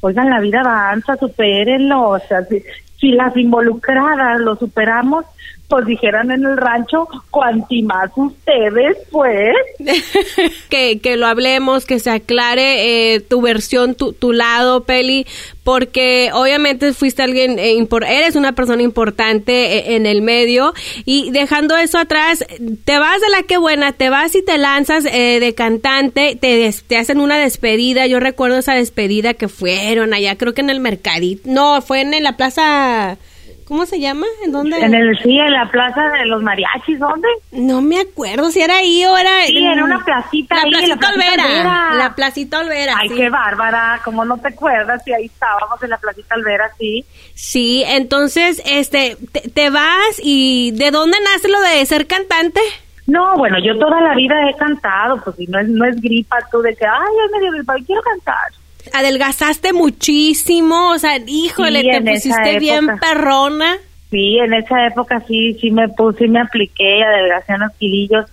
Oigan, la vida avanza, supérenlo. O sea, si, si las involucradas lo superamos, pues dijeran en el rancho, cuanti más ustedes, pues. que, que lo hablemos, que se aclare eh, tu versión, tu, tu lado, Peli, porque obviamente fuiste alguien, eh, eres una persona importante eh, en el medio y dejando eso atrás, te vas de la que buena, te vas y te lanzas de cantante, te, te hacen una despedida, yo recuerdo esa despedida que fueron allá, creo que en el mercadito, no, fue en la plaza ¿Cómo se llama? ¿En dónde? En el, sí, en la plaza de los mariachis, ¿dónde? No me acuerdo si era ahí o era... Sí, era una placita la ahí. Placita la placita Olvera. La placita Olvera, Ay, qué bárbara, como no te acuerdas, si ahí estábamos en la placita Olvera, sí. Sí, entonces, este, te, vas y ¿de dónde nace lo de ser cantante? No, bueno, yo toda la vida he cantado, pues si no es, no es gripa tú de que, ay, es medio gripa, quiero cantar adelgazaste muchísimo, o sea, híjole, te pusiste bien perrona. Sí, en esa época sí, sí me puse, me apliqué, adelgacé unos kilillos.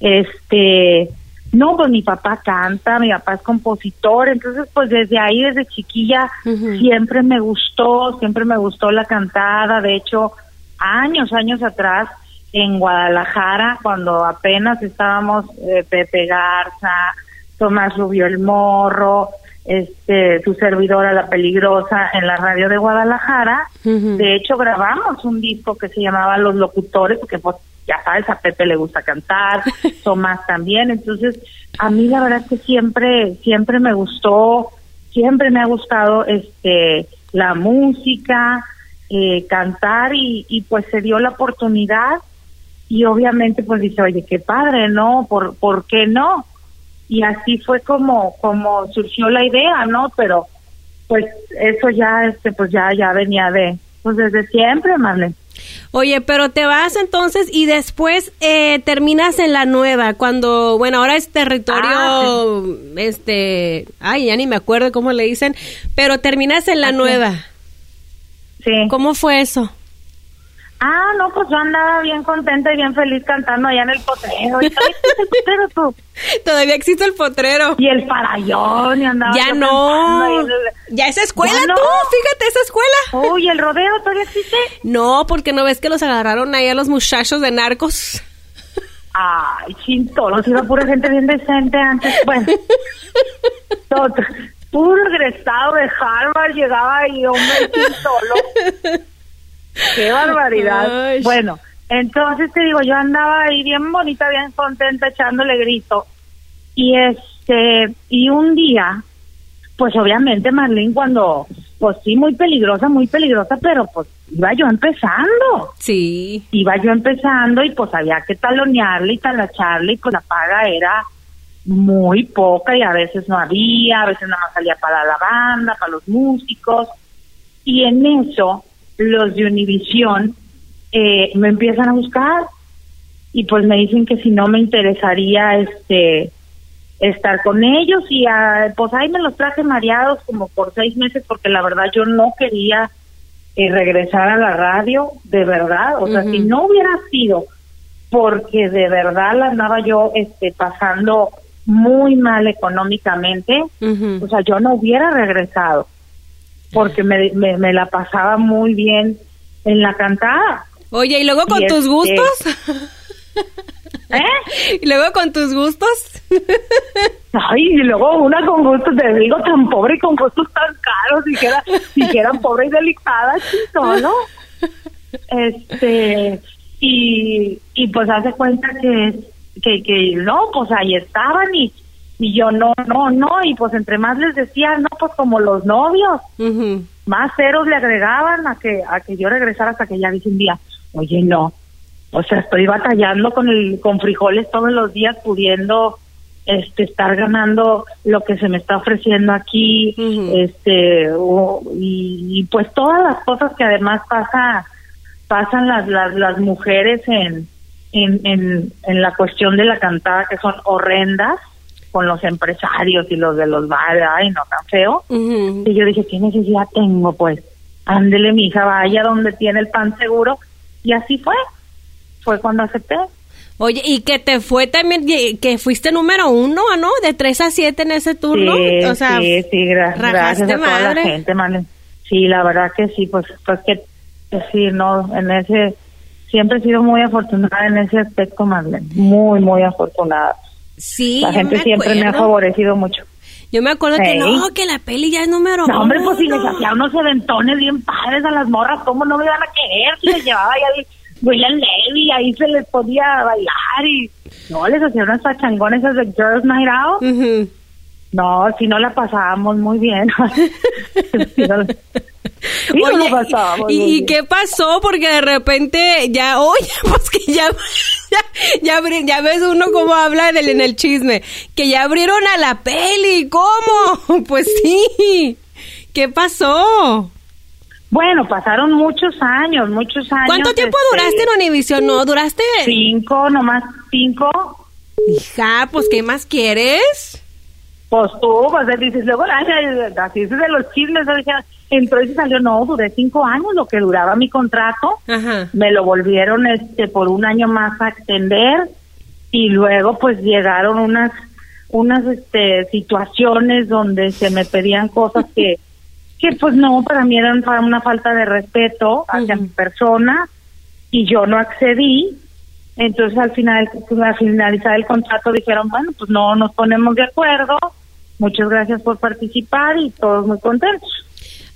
Este, no, pues mi papá canta, mi papá es compositor, entonces pues desde ahí, desde chiquilla, siempre me gustó, siempre me gustó la cantada, de hecho, años, años atrás, en Guadalajara, cuando apenas estábamos eh, Pepe Garza, Tomás Rubio el Morro, este su servidora La Peligrosa en la radio de Guadalajara. De hecho, grabamos un disco que se llamaba Los Locutores, porque pues, ya sabes, a Pepe le gusta cantar, Tomás también. Entonces, a mí la verdad es que siempre, siempre me gustó, siempre me ha gustado este la música, eh, cantar y, y pues se dio la oportunidad y obviamente pues dice, oye, qué padre, ¿no? ¿Por, ¿por qué no? Y así fue como como surgió la idea no pero pues eso ya este pues ya ya venía de pues desde siempre Marlene Oye, pero te vas entonces y después eh, terminas en la nueva, cuando, bueno, ahora es territorio, ah, este, ay, ya ni me acuerdo cómo le dicen, pero terminas en la nueva. Sí. ¿Cómo fue eso? Ah, no, pues yo andaba bien contenta y bien feliz cantando allá en el potrero. ¿Y todavía existe el potrero tú? Todavía existe el potrero. Y el farallón y andaba Ya no. el- Ya esa escuela Ya no. tú, fíjate, esa escuela. Uy, ¿el rodeo todavía existe? No, porque no ves que los agarraron ahí a los muchachos de narcos. Ay, chinto, los iba pura gente bien decente antes. Bueno, todo, puro egresado de Harvard llegaba ahí, hombre, solo. Qué barbaridad. Ay. Bueno, entonces te digo, yo andaba ahí bien bonita, bien contenta, echándole grito. Y este, y un día, pues obviamente Marlene cuando, pues sí, muy peligrosa, muy peligrosa, pero pues iba yo empezando Sí. iba yo empezando y pues había que talonearle y talacharle y pues la paga era muy poca y a veces no había, a veces nada más salía para la banda, para los músicos y en eso los de Univisión eh, me empiezan a buscar y pues me dicen que si no me interesaría este estar con ellos y ah, pues ahí me los traje mareados como por seis meses porque la verdad yo no quería eh, regresar a la radio, de verdad, o sea, si no hubiera sido porque de verdad la andaba yo este pasando muy mal económicamente, o sea, yo no hubiera regresado porque me, me, me la pasaba muy bien en la cantada. Oye, ¿y luego con Y tus este- gustos? ¿Eh? ¿Y luego con tus gustos? Ay, y luego una con gustos, te digo, tan pobre y con gustos tan caros, y que era, y que era pobre y delicada, chico, ¿no? Este, y, y pues hace cuenta que, que, que no, pues ahí estaban y, y yo no, no, no, y pues entre más les decía, no, pues como los novios, más ceros le agregaban a que, a que yo regresara hasta que ya dije un día, oye, no, o sea, estoy batallando con el, con frijoles todos los días pudiendo este estar ganando lo que se me está ofreciendo aquí este o- y, y pues todas las cosas que además pasa pasan las las, las mujeres en, en en en la cuestión de la cantada que son horrendas con los empresarios y los de los bares ay no tan feo y yo dije, ¿qué necesidad tengo? Pues, ándele, mi hija, vaya donde tiene el pan seguro. Y así fue. Fue cuando acepté. Oye, y que te fue también, que fuiste número uno, ¿no? De 3 a 7 en ese turno. Sí, o sea, sí, sí, gra- gracias a toda madre. la gente, Marlene. Sí, la verdad que sí, pues, pues que, que sí, no, en ese, siempre he sido muy afortunada en ese aspecto, Marlene. Muy, muy afortunada. Sí, la gente siempre me ha favorecido mucho. Yo me acuerdo que Ey. no, que la peli ya es número No, hombre, pues si les hacía unos eventones bien padres a las morras, ¿cómo no me iban a querer? Si les llevaba ya de William Levy, ahí se les podía bailar y no, les hacía unas pachangones esas de Girls Night Out. Ujú. No, si no la pasábamos muy bien. No no la pasábamos ¿y, muy y bien. qué pasó? Porque de repente ya, oye, pues que ya, ya, ya, ves uno cómo habla del, en el chisme, que ya abrieron a la peli, ¿cómo? Pues sí, ¿qué pasó? Bueno, pasaron muchos años, muchos años. ¿Cuánto tiempo este, duraste en Univision? ¿No? ¿Duraste? Cinco, nomás cinco. Hija, pues ¿qué más quieres? Pues tú, pues dices, luego ay, así es de los chismes, o sea, entró y se salió, no, duré cinco años, lo que duraba mi contrato, Ajá. me lo volvieron este por un año más a extender y luego pues llegaron unas unas este situaciones donde se me pedían cosas que que pues no para mí eran una falta de respeto hacia mi persona y yo no accedí entonces al final al finalizar el contrato dijeron bueno pues no nos ponemos de acuerdo muchas gracias por participar y todos muy contentos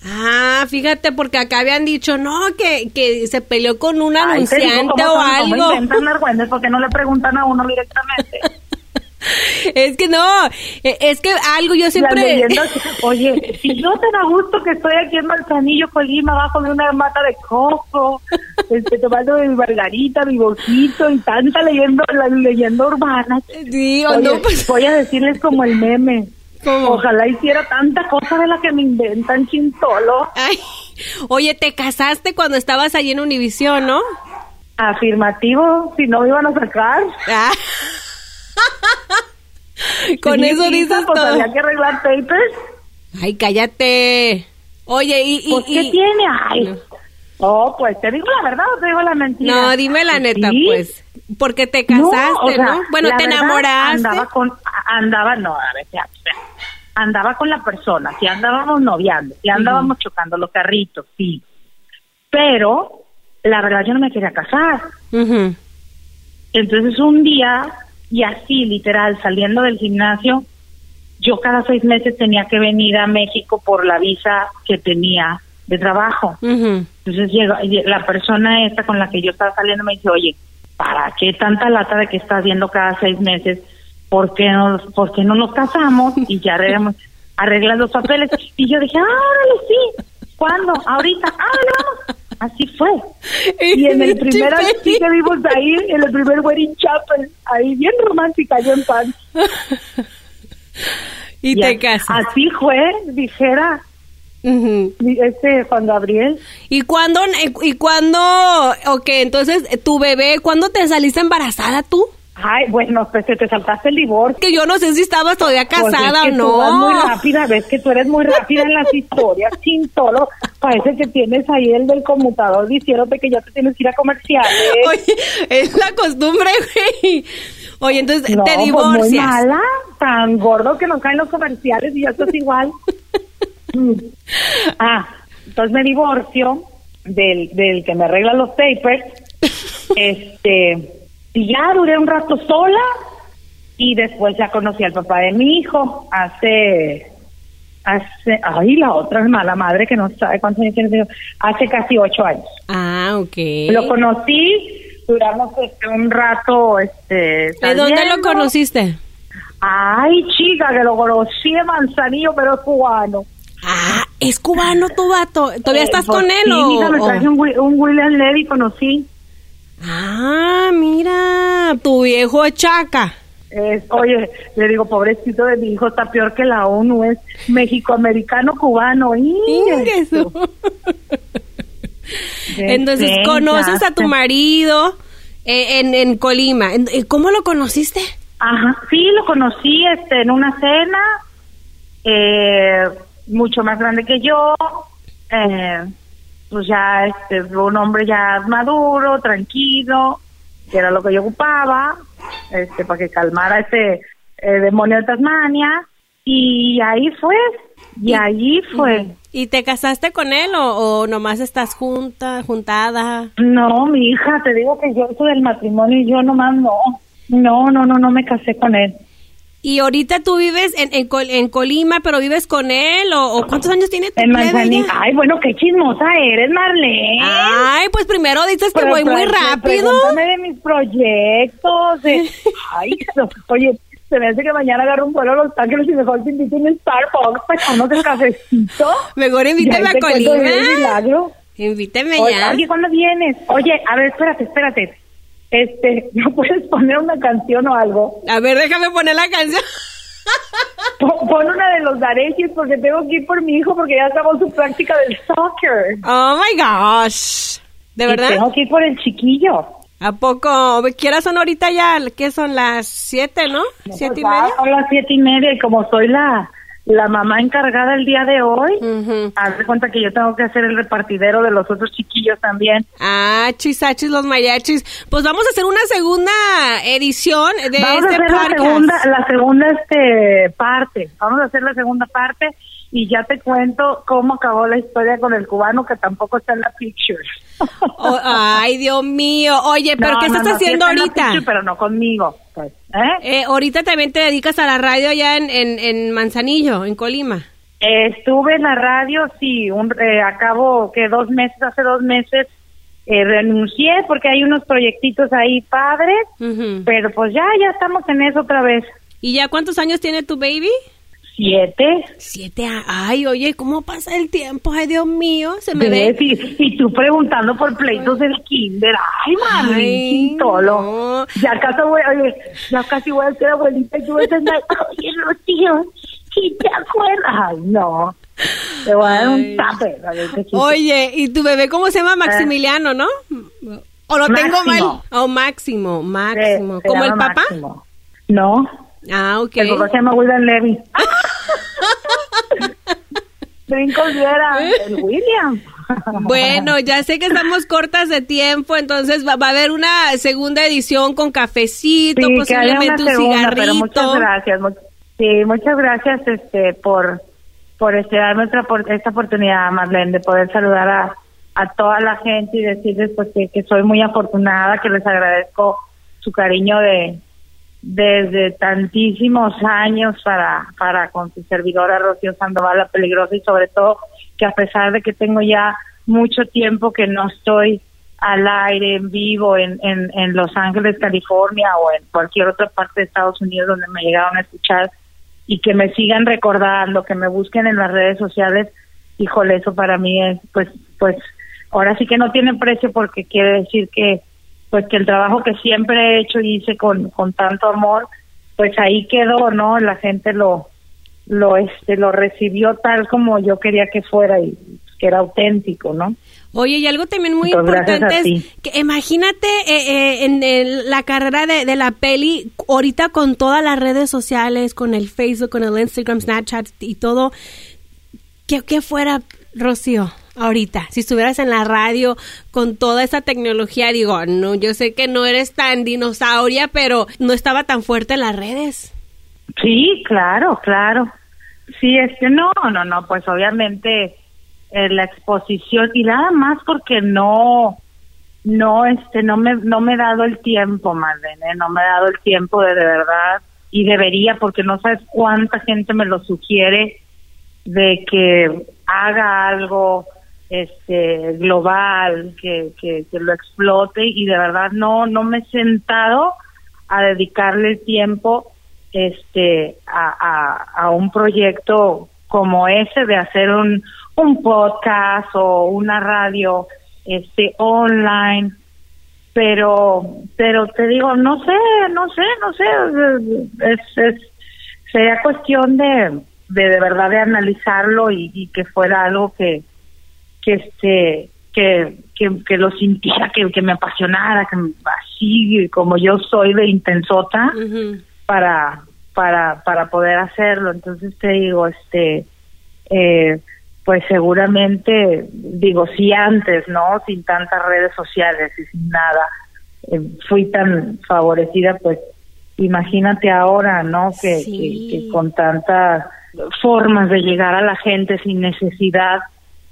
Ah, fíjate, porque acá habían dicho, no, que, que se peleó con un Ay, te digo, anunciante ¿cómo o algo. inventan porque no le preguntan a uno directamente Es que no, eh, es que algo yo siempre... leyendas, oye, si yo tan a gusto que estoy aquí en Manzanillo, Colima, abajo de una mata de coco, este, tomando mi margarita, mi bojito y tanta leyenda, la leyenda urbana. Sí, o no, pues, voy a decirles como el meme. ¿Cómo? Ojalá hiciera tanta cosa de la que me inventan chintolo. ay, oye, te casaste cuando estabas allí en Univisión, ¿no? Afirmativo, si no me iban a sacar. Ah. Con eso hija, dices pues todo. había que arreglar papers. Ay, cállate. Oye, y... y- Pues, ¿qué y- tiene? Ay, Oh, pues te digo la verdad o te digo la mentira. No, dime la neta, ¿Sí? pues. Porque te casaste, ¿no? o sea, Bueno, te enamoraste. Andaba con, andaba, no, a ver, ya, ya. andaba con la persona, sí andábamos noviando, sí andábamos chocando los carritos, sí. Pero, la verdad, yo no me quería casar. Entonces, un día, y así, literal, saliendo del gimnasio, yo cada seis meses tenía que venir a México por la visa que tenía de trabajo. Ujú. Entonces llega lle- la persona esta con la que yo estaba saliendo me dice, oye, ¿para qué tanta lata de que estás viendo cada seis meses? ¿Por qué no, por qué no nos casamos y ya arreglamos, arreglas los papeles? Y yo dije, ah, órale, sí. ¿Cuándo? Ahorita. Ah, vamos. Así fue. Y en el primer sí que vimos ahí, en el primer wedding chapel, ahí bien romántica, yo en pan. Y te casas. Así fue, dijera Ujú. este Juan Gabriel. ¿Y cuándo, y cuándo, ok, entonces, tu bebé, ¿cuándo te saliste embarazada tú? Ay, bueno, pues te saltaste el divorcio. Que yo no sé si estabas todavía Pues casada es que o tú vas muy no. rápida, ves que tú eres muy rápida en las historias, sin solo parece que tienes ahí el del conmutador diciéndote que ya te tienes que ir a comerciales. Oye, es la costumbre, güey. Oye, entonces no, te pues muy divorcias. mala, tan gordo que nos caen los comerciales y ya estás igual. Ah, entonces me divorcio del, del que me arregla los papers, este, y ya duré un rato sola y después ya conocí al papá de mi hijo hace hace ay la otra es mala madre que no sabe cuántos años tiene hace casi ocho años. Ah, ok. lo conocí duramos este, un rato este ¿De dónde lo conociste? ay chica que lo conocí de Manzanillo pero es cubano Ah, es cubano tu vato. ¿Todavía Eh, estás pues, con él sí, o? mija, me traje un, un William Levy conocí Ah, mira, tu viejo chaca. Es- oye, le digo, pobrecito de mi hijo, está peor que la ONU, es mexicoamericano cubano. Ingueso. Entonces, conoces a tu marido eh, en, en Colima. En- eh, ¿Cómo lo conociste? Ajá, sí, lo conocí este, en una cena, eh, mucho más grande que yo, eh, pues ya este, un hombre ya maduro, tranquilo, que era lo que yo ocupaba, este, para que calmara ese eh, demonio de Tasmania, y ahí fue, y allí fue. ¿Y te casaste con él o, o nomás estás junta, juntada? No, mi hija, te digo que yo soy del matrimonio y yo nomás no. No, no, no, no me casé con él. Y ahorita tú vives en, en, Col- en Colima, pero vives con él o, ¿cuántos años tiene tu En Manzanillo. Ay, bueno, qué chismosa eres, Marlene. Ay, pues primero dices que Pero, voy muy rápido. Pregúntame de mis proyectos. de- Ay, no, oye, se me hace que mañana agarro un vuelo a Los Ángeles y mejor te invito un Starbucks para echarnos el cafecito. Mejor invítame a Colima. mi milagro. Invíteme Oye, ya. oye, ¿cuándo vienes? Oye, a ver, espérate, espérate. Este, ¿no puedes poner una canción o algo? A ver, déjame poner la canción. Pon, una de los Darejis porque tengo que ir por mi hijo porque ya acabó su práctica del soccer. Oh my gosh. ¿De Y verdad? tengo que ir por el chiquillo. ¿A poco? ¿Quieras son ahorita ya? ¿Qué son las siete, no? ¿Siete y Pues, media? Son las siete y media y como soy la, la mamá encargada el día de hoy, haz de cuenta que yo tengo que hacer el repartidero de los otros chiquillos también. Ah, chisachis, los mariachis. Pues vamos a hacer una segunda edición de Vamos a este hacer la podcast. segunda, la segunda este parte. Vamos a hacer la segunda parte y ya te cuento cómo acabó la historia con el cubano que tampoco está en la picture. Oh, ay, Dios mío. Oye, ¿pero No, qué estás no, haciendo está ahorita? picture, pero no conmigo. Pues, ¿eh? Eh, ahorita también te dedicas a la radio allá en, en, en Manzanillo, en Colima. Eh, estuve en la radio, sí, un, eh, acabo que dos meses, hace dos meses eh, renuncié porque hay unos proyectitos ahí padres, pero pues ya, ya estamos en eso otra vez. ¿Y ya cuántos años tiene tu baby? Siete. Siete. Ay, oye, ¿cómo pasa el tiempo? Ay, Dios mío, se me ve. Y, y tú preguntando por pleitos del kinder. Ay, mami, tolo. no. Ya casi voy, oye, ya casi voy a ser abuelita y tú vas a andar, oye, Rocío, ¿sí te acuerdas? Ay, no. Te voy a dar un tape. Oye, ¿y tu bebé cómo se llama? Maximiliano, ¿no? ¿O lo tengo mal? Máximo. Oh, Máximo, Máximo. Se ¿Como el llama papá? Máximo. No, Ah, ok. el papá se llama William Levy. brincos viera el William. Bueno, ya sé que estamos cortas de tiempo, entonces va, a haber una segunda edición con cafecito, posiblemente un cigarrito. muchas gracias. sí, muchas gracias este por por este darme otra, por, esta oportunidad, Marlene, de poder saludar a, a toda la gente y decirles pues que, que soy muy afortunada, que les agradezco su cariño de desde tantísimos años para, para con su servidora Rocío Sandoval la peligrosa y sobre todo que a pesar de que tengo ya mucho tiempo que no estoy al aire en vivo en, en, Los Ángeles, California o en cualquier otra parte de Estados Unidos donde me llegaron a escuchar y que me sigan recordando, que me busquen en las redes sociales, híjole, eso para mí es pues pues ahora sí que no tiene precio porque quiere decir que pues que el trabajo que siempre he hecho y hice con, con tanto amor, pues ahí quedó, ¿no? La gente lo, lo, este, lo recibió tal como yo quería que fuera y que era auténtico, ¿no? Oye, y algo también muy importante es que imagínate eh, eh, en la carrera de, de, la peli, ahorita con todas las redes sociales, con el Facebook, con el Instagram, Snapchat y todo, ¿qué, qué fuera, Rocío? Ahorita? Si estuvieras en la radio con toda esa tecnología, digo, no, yo sé que no eres tan dinosauria, pero no estaba tan fuerte en las redes. Sí, claro, claro. Sí, es que no, no, no, pues obviamente eh, la exposición y nada más porque no, no, este, no me, no me he dado el tiempo, Marlene, no me he dado el tiempo de, de verdad y debería porque no sabes cuánta gente me lo sugiere de que haga algo este global que, que, lo explote y de verdad no no me he sentado a dedicarle tiempo este a, a, un proyecto como ese de hacer un, un podcast o una radio este online. Pero pero te digo no sé no sé no sé es, es sería cuestión de de, de verdad de analizarlo y que fuera algo que que este que, que, lo sintiera, que, que me apasionara, que así como yo soy de intensota para, para, para poder hacerlo. Entonces te digo, este, eh, pues seguramente, digo, si antes, ¿no? Sin tantas redes sociales y sin nada, eh, fui tan favorecida, pues imagínate ahora, ¿no? Que, que con tantas formas de llegar a la gente sin necesidad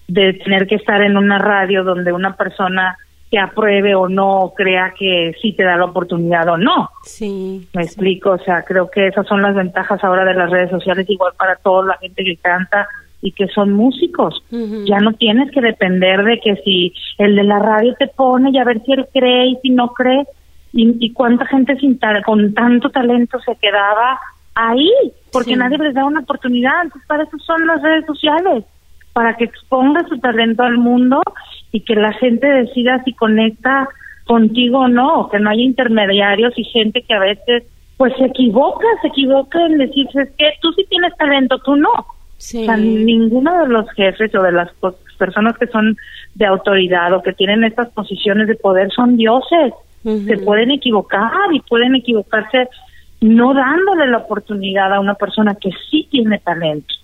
de tener que estar en una radio donde una persona que apruebe o no crea que sí te da la oportunidad o no. Sí. Me explico, o sea, creo que esas son las ventajas ahora de las redes sociales, igual para toda la gente que canta y que son músicos. Ya no tienes que depender de que si el de la radio te pone y a ver si él cree y si no cree. Y, cuánta gente sin con tanto talento se quedaba ahí, porque nadie les da una oportunidad. Entonces, para eso son las redes sociales para que exponga su talento al mundo y que la gente decida si conecta contigo o no, que no haya intermediarios y gente que a veces pues se equivoca, se equivoca en decirse que tú sí tienes talento, tú no. Sí. ninguno de los jefes o de las personas que son de autoridad o que tienen estas posiciones de poder son dioses. Se pueden equivocar y pueden equivocarse no dándole la oportunidad a una persona que sí tiene talento.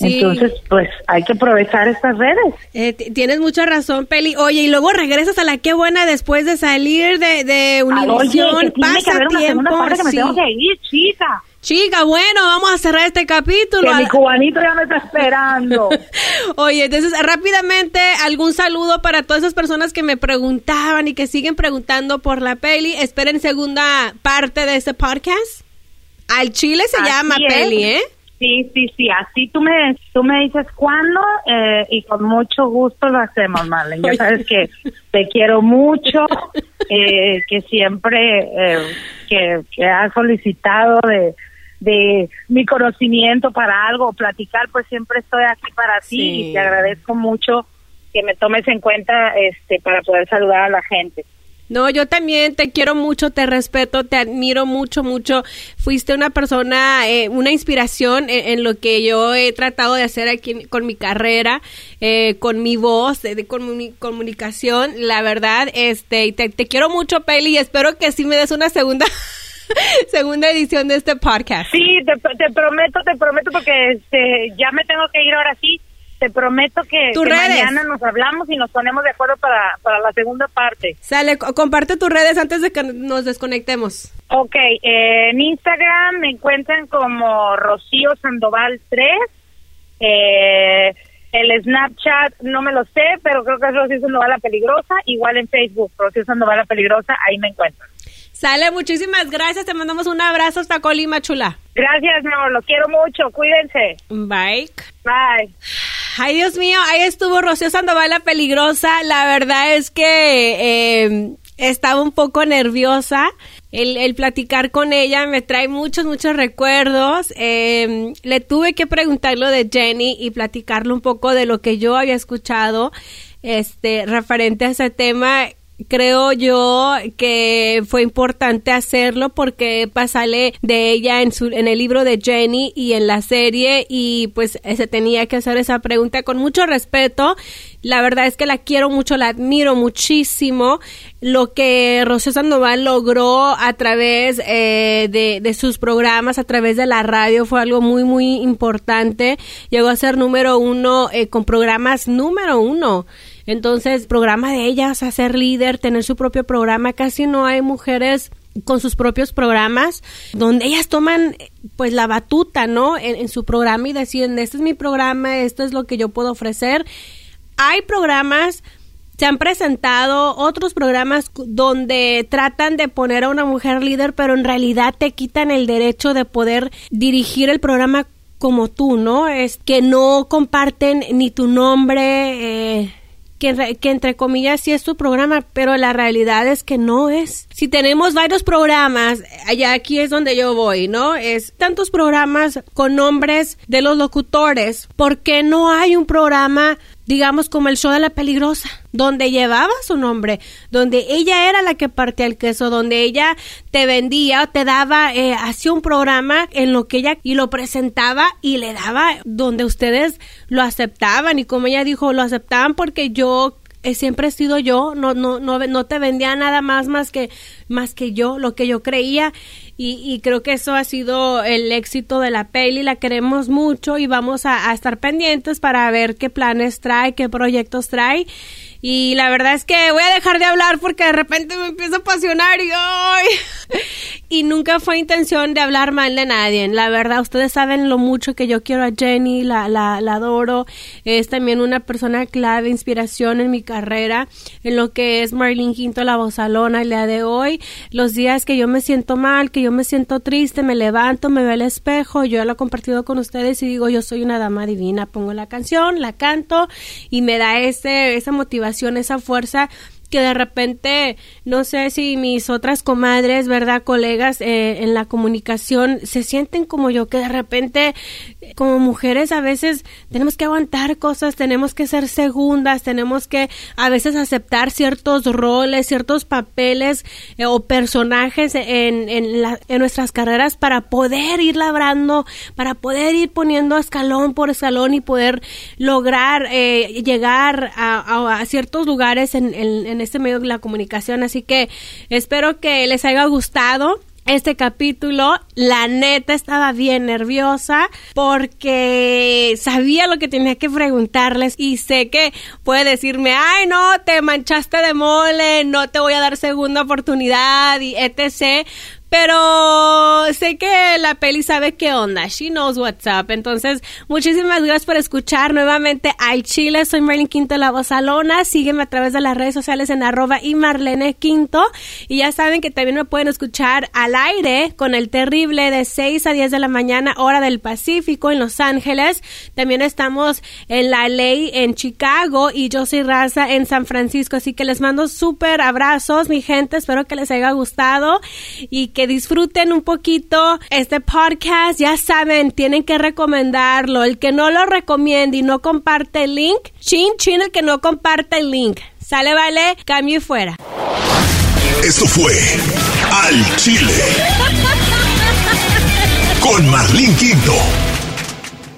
Entonces, pues hay que aprovechar estas redes. Eh, tienes mucha razón, Peli. Oye, y luego regresas a la qué buena después de salir de, de Univision. Pasa tiempo. que me tengo que ir, chica. Chica, bueno, vamos a cerrar este capítulo. Que mi cubanito ya me está esperando. Oye, entonces rápidamente algún saludo para todas esas personas que me preguntaban y que siguen preguntando por la peli. Esperen segunda parte de este podcast. Al Chile se llama peli, ¿eh? Sí, sí, sí, así tú me, tú me dices cuándo eh, y con mucho gusto lo hacemos, Marlene. Ya sabes que te quiero mucho, eh, que siempre eh, que, que has solicitado de, de mi conocimiento para algo, platicar, pues siempre estoy aquí para ti y te agradezco mucho que me tomes en cuenta este para poder saludar a la gente. No, yo también te quiero mucho, te respeto, te admiro mucho, mucho. Fuiste una persona, eh, una inspiración en, lo que yo he tratado de hacer aquí con mi carrera, eh, con mi voz, de, mi comunicación. La verdad, este, te, te quiero mucho, Peli, y espero que sí me des una segunda. segunda edición de este podcast. Sí, te, te prometo, te prometo porque este, ya me tengo que ir ahora sí te prometo que, mañana nos hablamos y nos ponemos de acuerdo para, para la segunda parte. Sale, co- comparte tus redes antes de que nos desconectemos. Ok, eh, en Instagram me encuentran como Rocío Sandoval 3. Eh, el Snapchat no me lo sé, pero creo que es Rocío Sandoval la Peligrosa. Igual en Facebook, Rocío Sandoval la Peligrosa, ahí me encuentran. Sale, muchísimas gracias. Te mandamos un abrazo hasta Colima, chula. Gracias, mi amor, los quiero mucho. Cuídense. Bye. Bye. Ay, Dios mío, ahí estuvo Rocío Sandoval la peligrosa. La verdad es que eh, estaba un poco nerviosa. El, platicar con ella me trae muchos, muchos recuerdos. Eh, le tuve que preguntar lo de Jenny y platicarle un poco de lo que yo había escuchado este, referente a ese tema. Creo yo que fue importante hacerlo porque pasale de ella en su en el libro de Jenny y en la serie y pues se tenía que hacer esa pregunta con mucho respeto. La verdad es que la quiero mucho, la admiro muchísimo. Lo que Rocío Sandoval logró a través eh, de, de sus programas, a través de la radio, fue algo muy, muy importante. Llegó a ser número uno eh, con programas número uno. Entonces, programa de ellas, a ser líder, tener su propio programa. Casi no hay mujeres con sus propios programas, donde ellas toman pues la batuta, ¿no? En, en su programa y deciden, este es mi programa, esto es lo que yo puedo ofrecer. Hay programas se han presentado otros programas donde tratan de poner a una mujer líder, pero en realidad te quitan el derecho de poder dirigir el programa como tú, ¿no? Es que no comparten ni tu nombre, eh, que, en re- que entre comillas sí es tu programa, pero la realidad es que no es. Si tenemos varios programas, allá aquí es donde yo voy, ¿no? Es tantos programas con nombres de los locutores, ¿por qué no hay un programa digamos como el show de la peligrosa, donde llevaba su nombre, donde ella era la que partía el queso, donde ella te vendía, te daba, eh, hacía un programa en lo que ella y lo presentaba y le daba donde ustedes lo aceptaban y como ella dijo, lo aceptaban porque yo eh, siempre he sido yo, no, no, no, no te vendía nada más más que, más que yo, lo que yo creía. Y, y creo que eso ha sido el éxito de la peli, la queremos mucho y vamos a, a estar pendientes para ver qué planes trae, qué proyectos trae. Y la verdad es que voy a dejar de hablar porque de repente me empiezo a apasionar y ¡ay! Y nunca fue intención de hablar mal de nadie. La verdad, ustedes saben lo mucho que yo quiero a Jenny, la, la, la adoro. Es también una persona clave, inspiración en mi carrera, en lo que es Marlene Quinto, la bozalona, el día de hoy. Los días que yo me siento mal, que yo me siento triste, me levanto, me veo al espejo, yo lo he compartido con ustedes y digo, yo soy una dama divina. Pongo la canción, la canto y me da ese, esa motivación, esa fuerza que de repente, no sé si mis otras comadres, ¿verdad? Colegas eh, en la comunicación se sienten como yo, que de repente, como mujeres, a veces tenemos que aguantar cosas, tenemos que ser segundas, tenemos que a veces aceptar ciertos roles, ciertos papeles eh, o personajes en, en, la- en nuestras carreras para poder ir labrando, para poder ir poniendo escalón por escalón y poder lograr eh, llegar a ciertos lugares en, en- en este medio de la comunicación. Así que espero que les haya gustado este capítulo. La neta estaba bien nerviosa porque sabía lo que tenía que preguntarles y sé que puede decirme, ay no, te manchaste de mole, no te voy a dar segunda oportunidad y etc. Pero sé que la peli sabe qué onda. She knows what's up. Entonces, muchísimas gracias por escuchar nuevamente al Chile. Soy Marlene Quinto, la voz salona. Sígueme a través de las redes sociales en arroba y Marlene Quinto. Y ya saben que también me pueden escuchar al aire con el terrible de 6 a 10 de la mañana, hora del Pacífico en Los Ángeles. También estamos en La Ley en Chicago y yo soy Raza en San Francisco. Así que les mando súper abrazos, mi gente. Espero que les haya gustado y que disfruten un poquito este podcast. Ya saben, tienen que recomendarlo. El que no lo recomiende y no comparte el link, chin chin el que no comparte el link. Sale, vale, cambio y fuera. Esto fue Al Chile con Marlene Quinto.